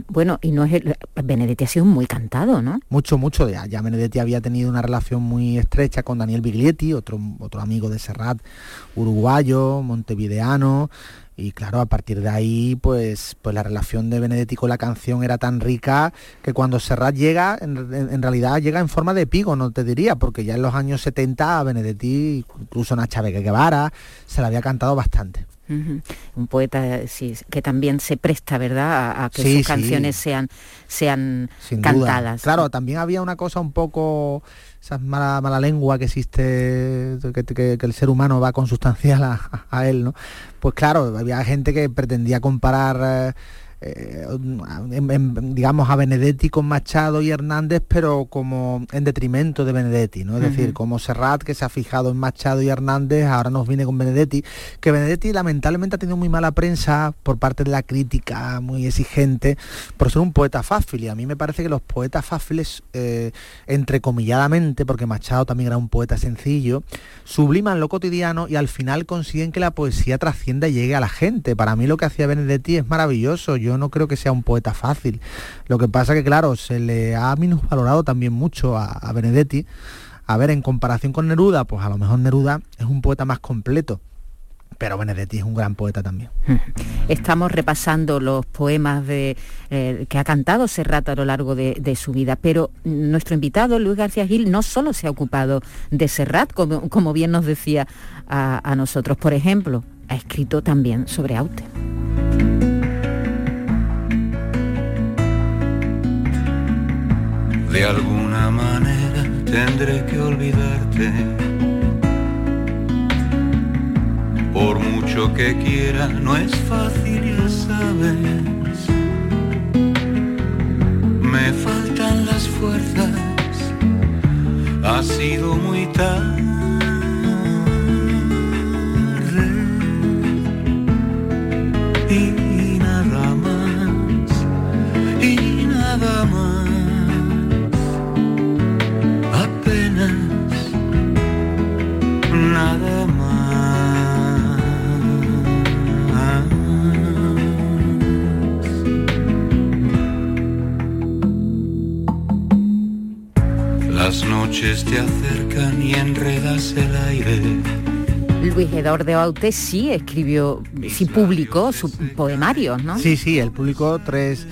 [SPEAKER 4] Bueno, y no es Benedetti ha sido muy cantado, ¿no?
[SPEAKER 5] Mucho, mucho. Ya, ya Benedetti había tenido una relación muy estrecha con Daniel Biglietti, otro, otro amigo de Serrat, uruguayo, montevideano, y claro, a partir de ahí, pues, pues la relación de Benedetti con la canción era tan rica que cuando Serrat llega, en, realidad llega en forma de pigo, no te diría, porque ya en los años 70 a Benedetti, incluso Nacha Vega Guevara, se la había cantado bastante.
[SPEAKER 4] Un poeta que también se presta, ¿verdad?, a, que sus canciones sean, sean cantadas.
[SPEAKER 5] Claro, también había una cosa un poco esa mala, mala lengua que existe, que, el ser humano va consustancial a, a, él, ¿no? Pues claro, había gente que pretendía comparar eh, eh, digamos, a Benedetti con Machado y Hernández, pero como en detrimento de Benedetti, ¿no? Es decir, como Serrat, que se ha fijado en Machado y Hernández, ahora nos viene con Benedetti, que Benedetti lamentablemente ha tenido muy mala prensa por parte de la crítica, muy exigente, por ser un poeta fácil, y a mí me parece que los poetas fáciles, eh, entrecomilladamente, porque Machado también era un poeta sencillo, subliman lo cotidiano y al final consiguen que la poesía trascienda y llegue a la gente. Para mí lo que hacía Benedetti es maravilloso, yo no creo que sea un poeta fácil. Lo que pasa que, claro, se le ha minusvalorado también mucho a, Benedetti. A ver, en comparación con Neruda, pues a lo mejor Neruda es un poeta más completo pero Benedetti es un gran poeta también.
[SPEAKER 4] Estamos repasando los poemas de, eh, que ha cantado Serrat a lo largo de, su vida, pero nuestro invitado, Luis García Gil, no solo se ha ocupado de Serrat, como, como bien nos decía a, a nosotros, por ejemplo, ha escrito también sobre Aute.
[SPEAKER 6] De alguna manera tendré que olvidarte. Por mucho que quiera, no es fácil, ya sabes. Me faltan las fuerzas, ha sido muy tarde. Noches te acercan y enredas el aire.
[SPEAKER 4] Luis Eduardo de Aute sí escribió, sí publicó sus poemarios, ¿no?
[SPEAKER 5] Sí, sí, él publicó tres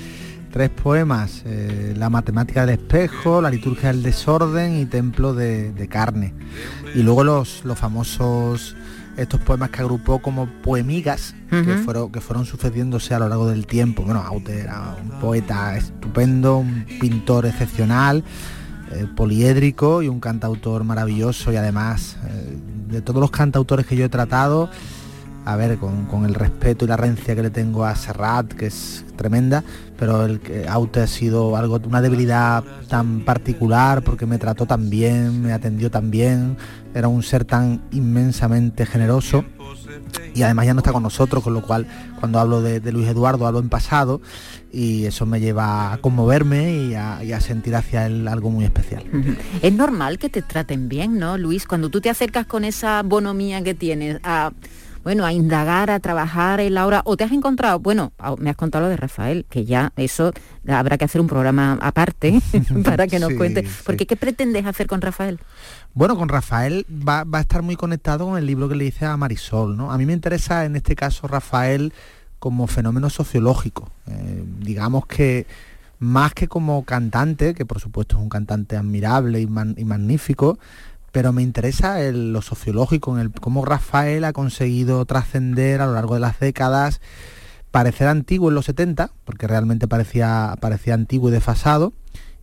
[SPEAKER 5] tres poemas, eh, La matemática del espejo, La liturgia del desorden y Templo de, carne. Y luego los, los famosos estos poemas que agrupó como poemigas, que, fueron, que fueron sucediéndose a lo largo del tiempo. Bueno, Aute era un poeta estupendo, un pintor excepcional, eh, poliédrico y un cantautor maravilloso y además eh, de todos los cantautores que yo he tratado, a ver, con, el respeto y la rencia que le tengo a Serrat, que es tremenda, pero el que Aute ha sido algo, una debilidad tan particular porque me trató tan bien, me atendió tan bien, era un ser tan inmensamente generoso y además ya no está con nosotros, con lo cual cuando hablo de, Luis Eduardo hablo en pasado y eso me lleva a conmoverme y a, sentir hacia él algo muy especial.
[SPEAKER 4] Es normal que te traten bien, ¿no, Luis? Cuando tú te acercas con esa bonomía que tienes a bueno, a indagar, a trabajar en la obra, o te has encontrado, bueno, me has contado lo de Rafael, que ya eso habrá que hacer un programa aparte para que nos cuente, porque ¿qué pretendes hacer con Rafael?
[SPEAKER 5] Bueno, con Rafael va, a estar muy conectado con el libro que le hice a Marisol, ¿no? A mí me interesa en este caso Rafael como fenómeno sociológico. Eh, digamos que más que como cantante, que por supuesto es un cantante admirable y, magnífico, pero me interesa lo sociológico, en el cómo Rafael ha conseguido trascender a lo largo de las décadas, parecer antiguo en los 70, porque realmente parecía, parecía antiguo y desfasado,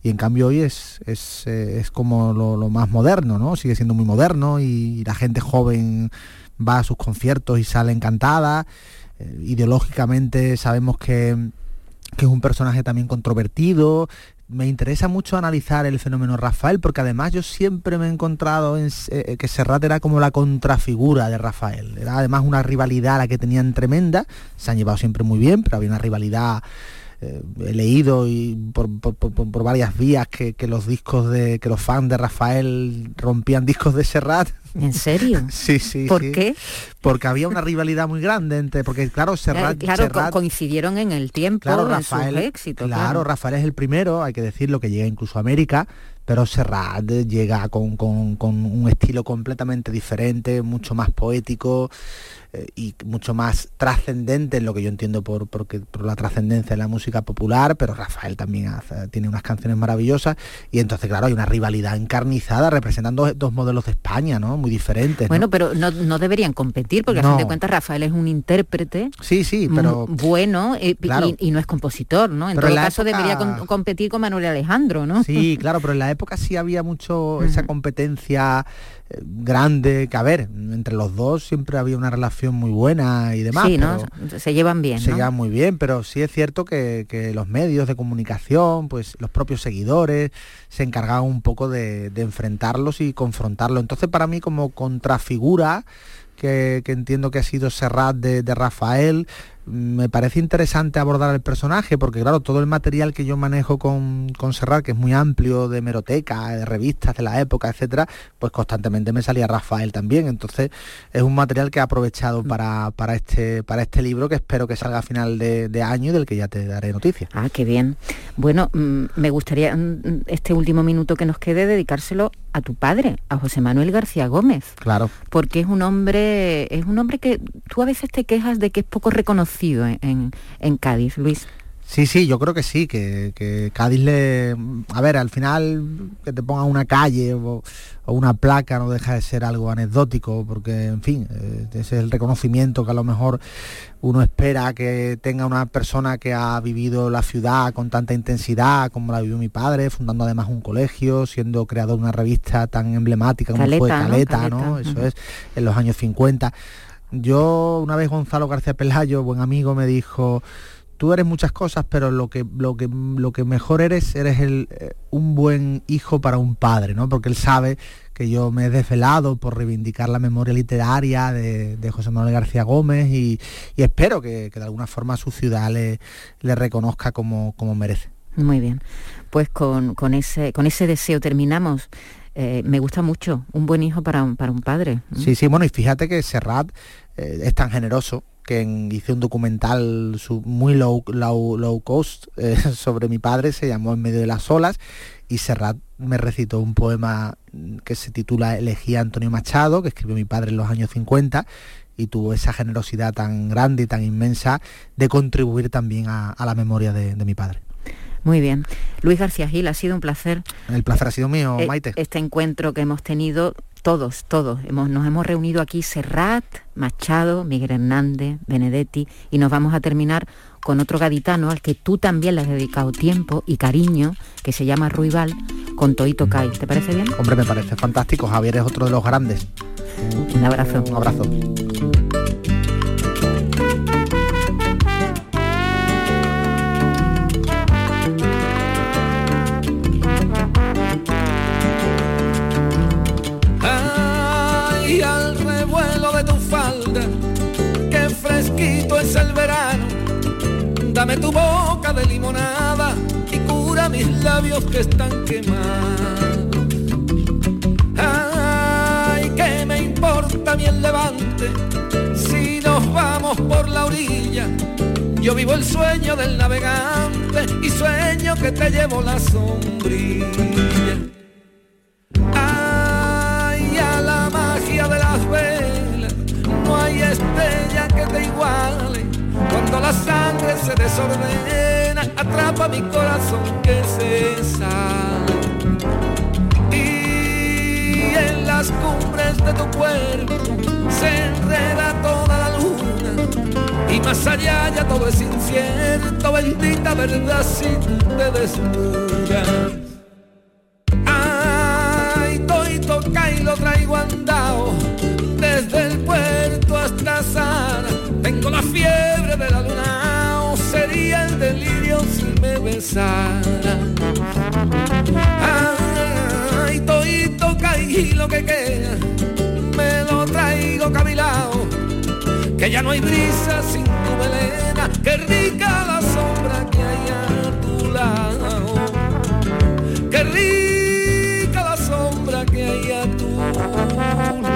[SPEAKER 5] y en cambio hoy es, es, eh, como lo, más moderno, ¿no? Sigue siendo muy moderno y la gente joven va a sus conciertos y sale encantada. Eh, ideológicamente sabemos que, que es un personaje también controvertido, me interesa mucho analizar el fenómeno Rafael, porque además yo siempre me he encontrado en, eh, que Serrat era como la contrafigura de Rafael. Era además una rivalidad la que tenían tremenda, se han llevado siempre muy bien, pero había una rivalidad eh, he leído y por, varias vías que, los discos de que los fans de Rafael rompían discos de Serrat
[SPEAKER 4] ¿En serio?
[SPEAKER 5] sí, sí.
[SPEAKER 4] ¿Por qué?
[SPEAKER 5] Porque había una rivalidad muy grande entre, porque claro, Serrat,
[SPEAKER 4] claro, coincidieron en el tiempo, claro, Rafael, éxito.
[SPEAKER 5] Claro, Rafael es el primero, hay que decirlo, que llega incluso a América, pero Serrat llega con, con un estilo completamente diferente, mucho más poético, eh, y mucho más trascendente en lo que yo entiendo por, por la trascendencia de la música popular, pero Rafael también tiene unas canciones maravillosas y entonces claro hay una rivalidad encarnizada representando dos modelos de España, ¿no? Muy diferentes.
[SPEAKER 4] Bueno, pero no, deberían competir porque a fin de cuentas Rafael es un intérprete.
[SPEAKER 5] Sí, sí, pero
[SPEAKER 4] bueno eh, y, no es compositor, ¿no? En todo caso debería competir con Manuel Alejandro, ¿no?
[SPEAKER 5] Sí, claro, pero en la época sí había mucho esa competencia grande, que a ver, entre los dos siempre había una relación muy buena y demás.
[SPEAKER 4] Sí, ¿no? Se llevan bien.
[SPEAKER 5] Se llevan muy bien, pero sí es cierto que, los medios de comunicación, pues los propios seguidores, se encargaban un poco de, enfrentarlos y confrontarlos. Entonces para mí como contrafigura, que, entiendo que ha sido Serrat de, de Rafael, me parece interesante abordar el personaje porque claro, todo el material que yo manejo con, con Serrat, que es muy amplio de meroteca, de revistas de la época, etcétera, pues constantemente me salía Rafael también. Entonces es un material que he aprovechado para, para, este, para este libro que espero que salga a final de, año y del que ya te daré noticias.
[SPEAKER 4] Ah, qué bien. Bueno, mm, me gustaría mm, este último minuto que nos quede dedicárselo a tu padre, a José Manuel García Gómez.
[SPEAKER 5] Claro.
[SPEAKER 4] Porque es un hombre, es un hombre que tú a veces te quejas de que es poco reconocido en, en, Cádiz, Luis.
[SPEAKER 5] Sí, sí, yo creo que sí, que, Cádiz le... A ver, al final que te pongan una calle o, una placa no deja de ser algo anecdótico, porque, en fin, eh, ese es el reconocimiento que a lo mejor uno espera que tenga una persona que ha vivido la ciudad con tanta intensidad como la vivió mi padre, fundando además un colegio, siendo creador de una revista tan emblemática como fue Caleta, ¿no? Eso es, en los años 50 yo una vez Gonzalo García Pelayo, buen amigo, me dijo, tú eres muchas cosas, pero lo que, lo que, lo que mejor eres, eres el, eh, un buen hijo para un padre, ¿no? Porque él sabe que yo me he desvelado por reivindicar la memoria literaria de, José Manuel García Gómez y, espero que, de alguna forma su ciudad le, le reconozca como, como merece.
[SPEAKER 4] Muy bien, pues con, con, ese, con ese deseo terminamos. Eh, me gusta mucho, un buen hijo para un, padre.
[SPEAKER 5] Sí, sí, bueno, y fíjate que Serrat eh, es tan generoso que hice un documental muy low, low, cost eh, sobre mi padre, se llamó En medio de las olas, y Serrat me recitó un poema que se titula Elegía Antonio Machado, que escribió mi padre en los años 50, y tuvo esa generosidad tan grande y tan inmensa de contribuir también a, la memoria de mi padre.
[SPEAKER 4] Muy bien. Luis García Gil, ha sido un placer.
[SPEAKER 5] El placer ha sido mío,
[SPEAKER 4] eh,
[SPEAKER 5] Maite.
[SPEAKER 4] Este encuentro que hemos tenido todos, todos. Hemos, nos hemos reunido aquí Serrat, Machado, Miguel Hernández, Benedetti y nos vamos a terminar con otro gaditano al que tú también le has dedicado tiempo y cariño, que se llama Ruibal, con Toito Kai. ¿Te parece bien?
[SPEAKER 5] Hombre, me parece fantástico. Javier es otro de los grandes.
[SPEAKER 4] Un abrazo.
[SPEAKER 5] Un abrazo.
[SPEAKER 7] Dame tu boca de limonada y cura mis labios que están quemados. Ay, que me importa mi el levante si nos vamos por la orilla. Yo vivo el sueño del navegante y sueño que te llevo la sombrilla. La sangre se desordena, atrapa mi corazón que se sale. Y en las cumbres de tu cuerpo se enreda toda la luna. Y más allá ya todo es incierto, bendita verdad si te desnudas. Ay, toito y lo traigo andado desde de la luna, sería el delirio si me besara. Ay, toito y lo que queda, me lo traigo cavilao. Que ya no hay brisa sin tu melena, que rica la sombra que hay a tu lado. Qué rica la sombra que hay a tu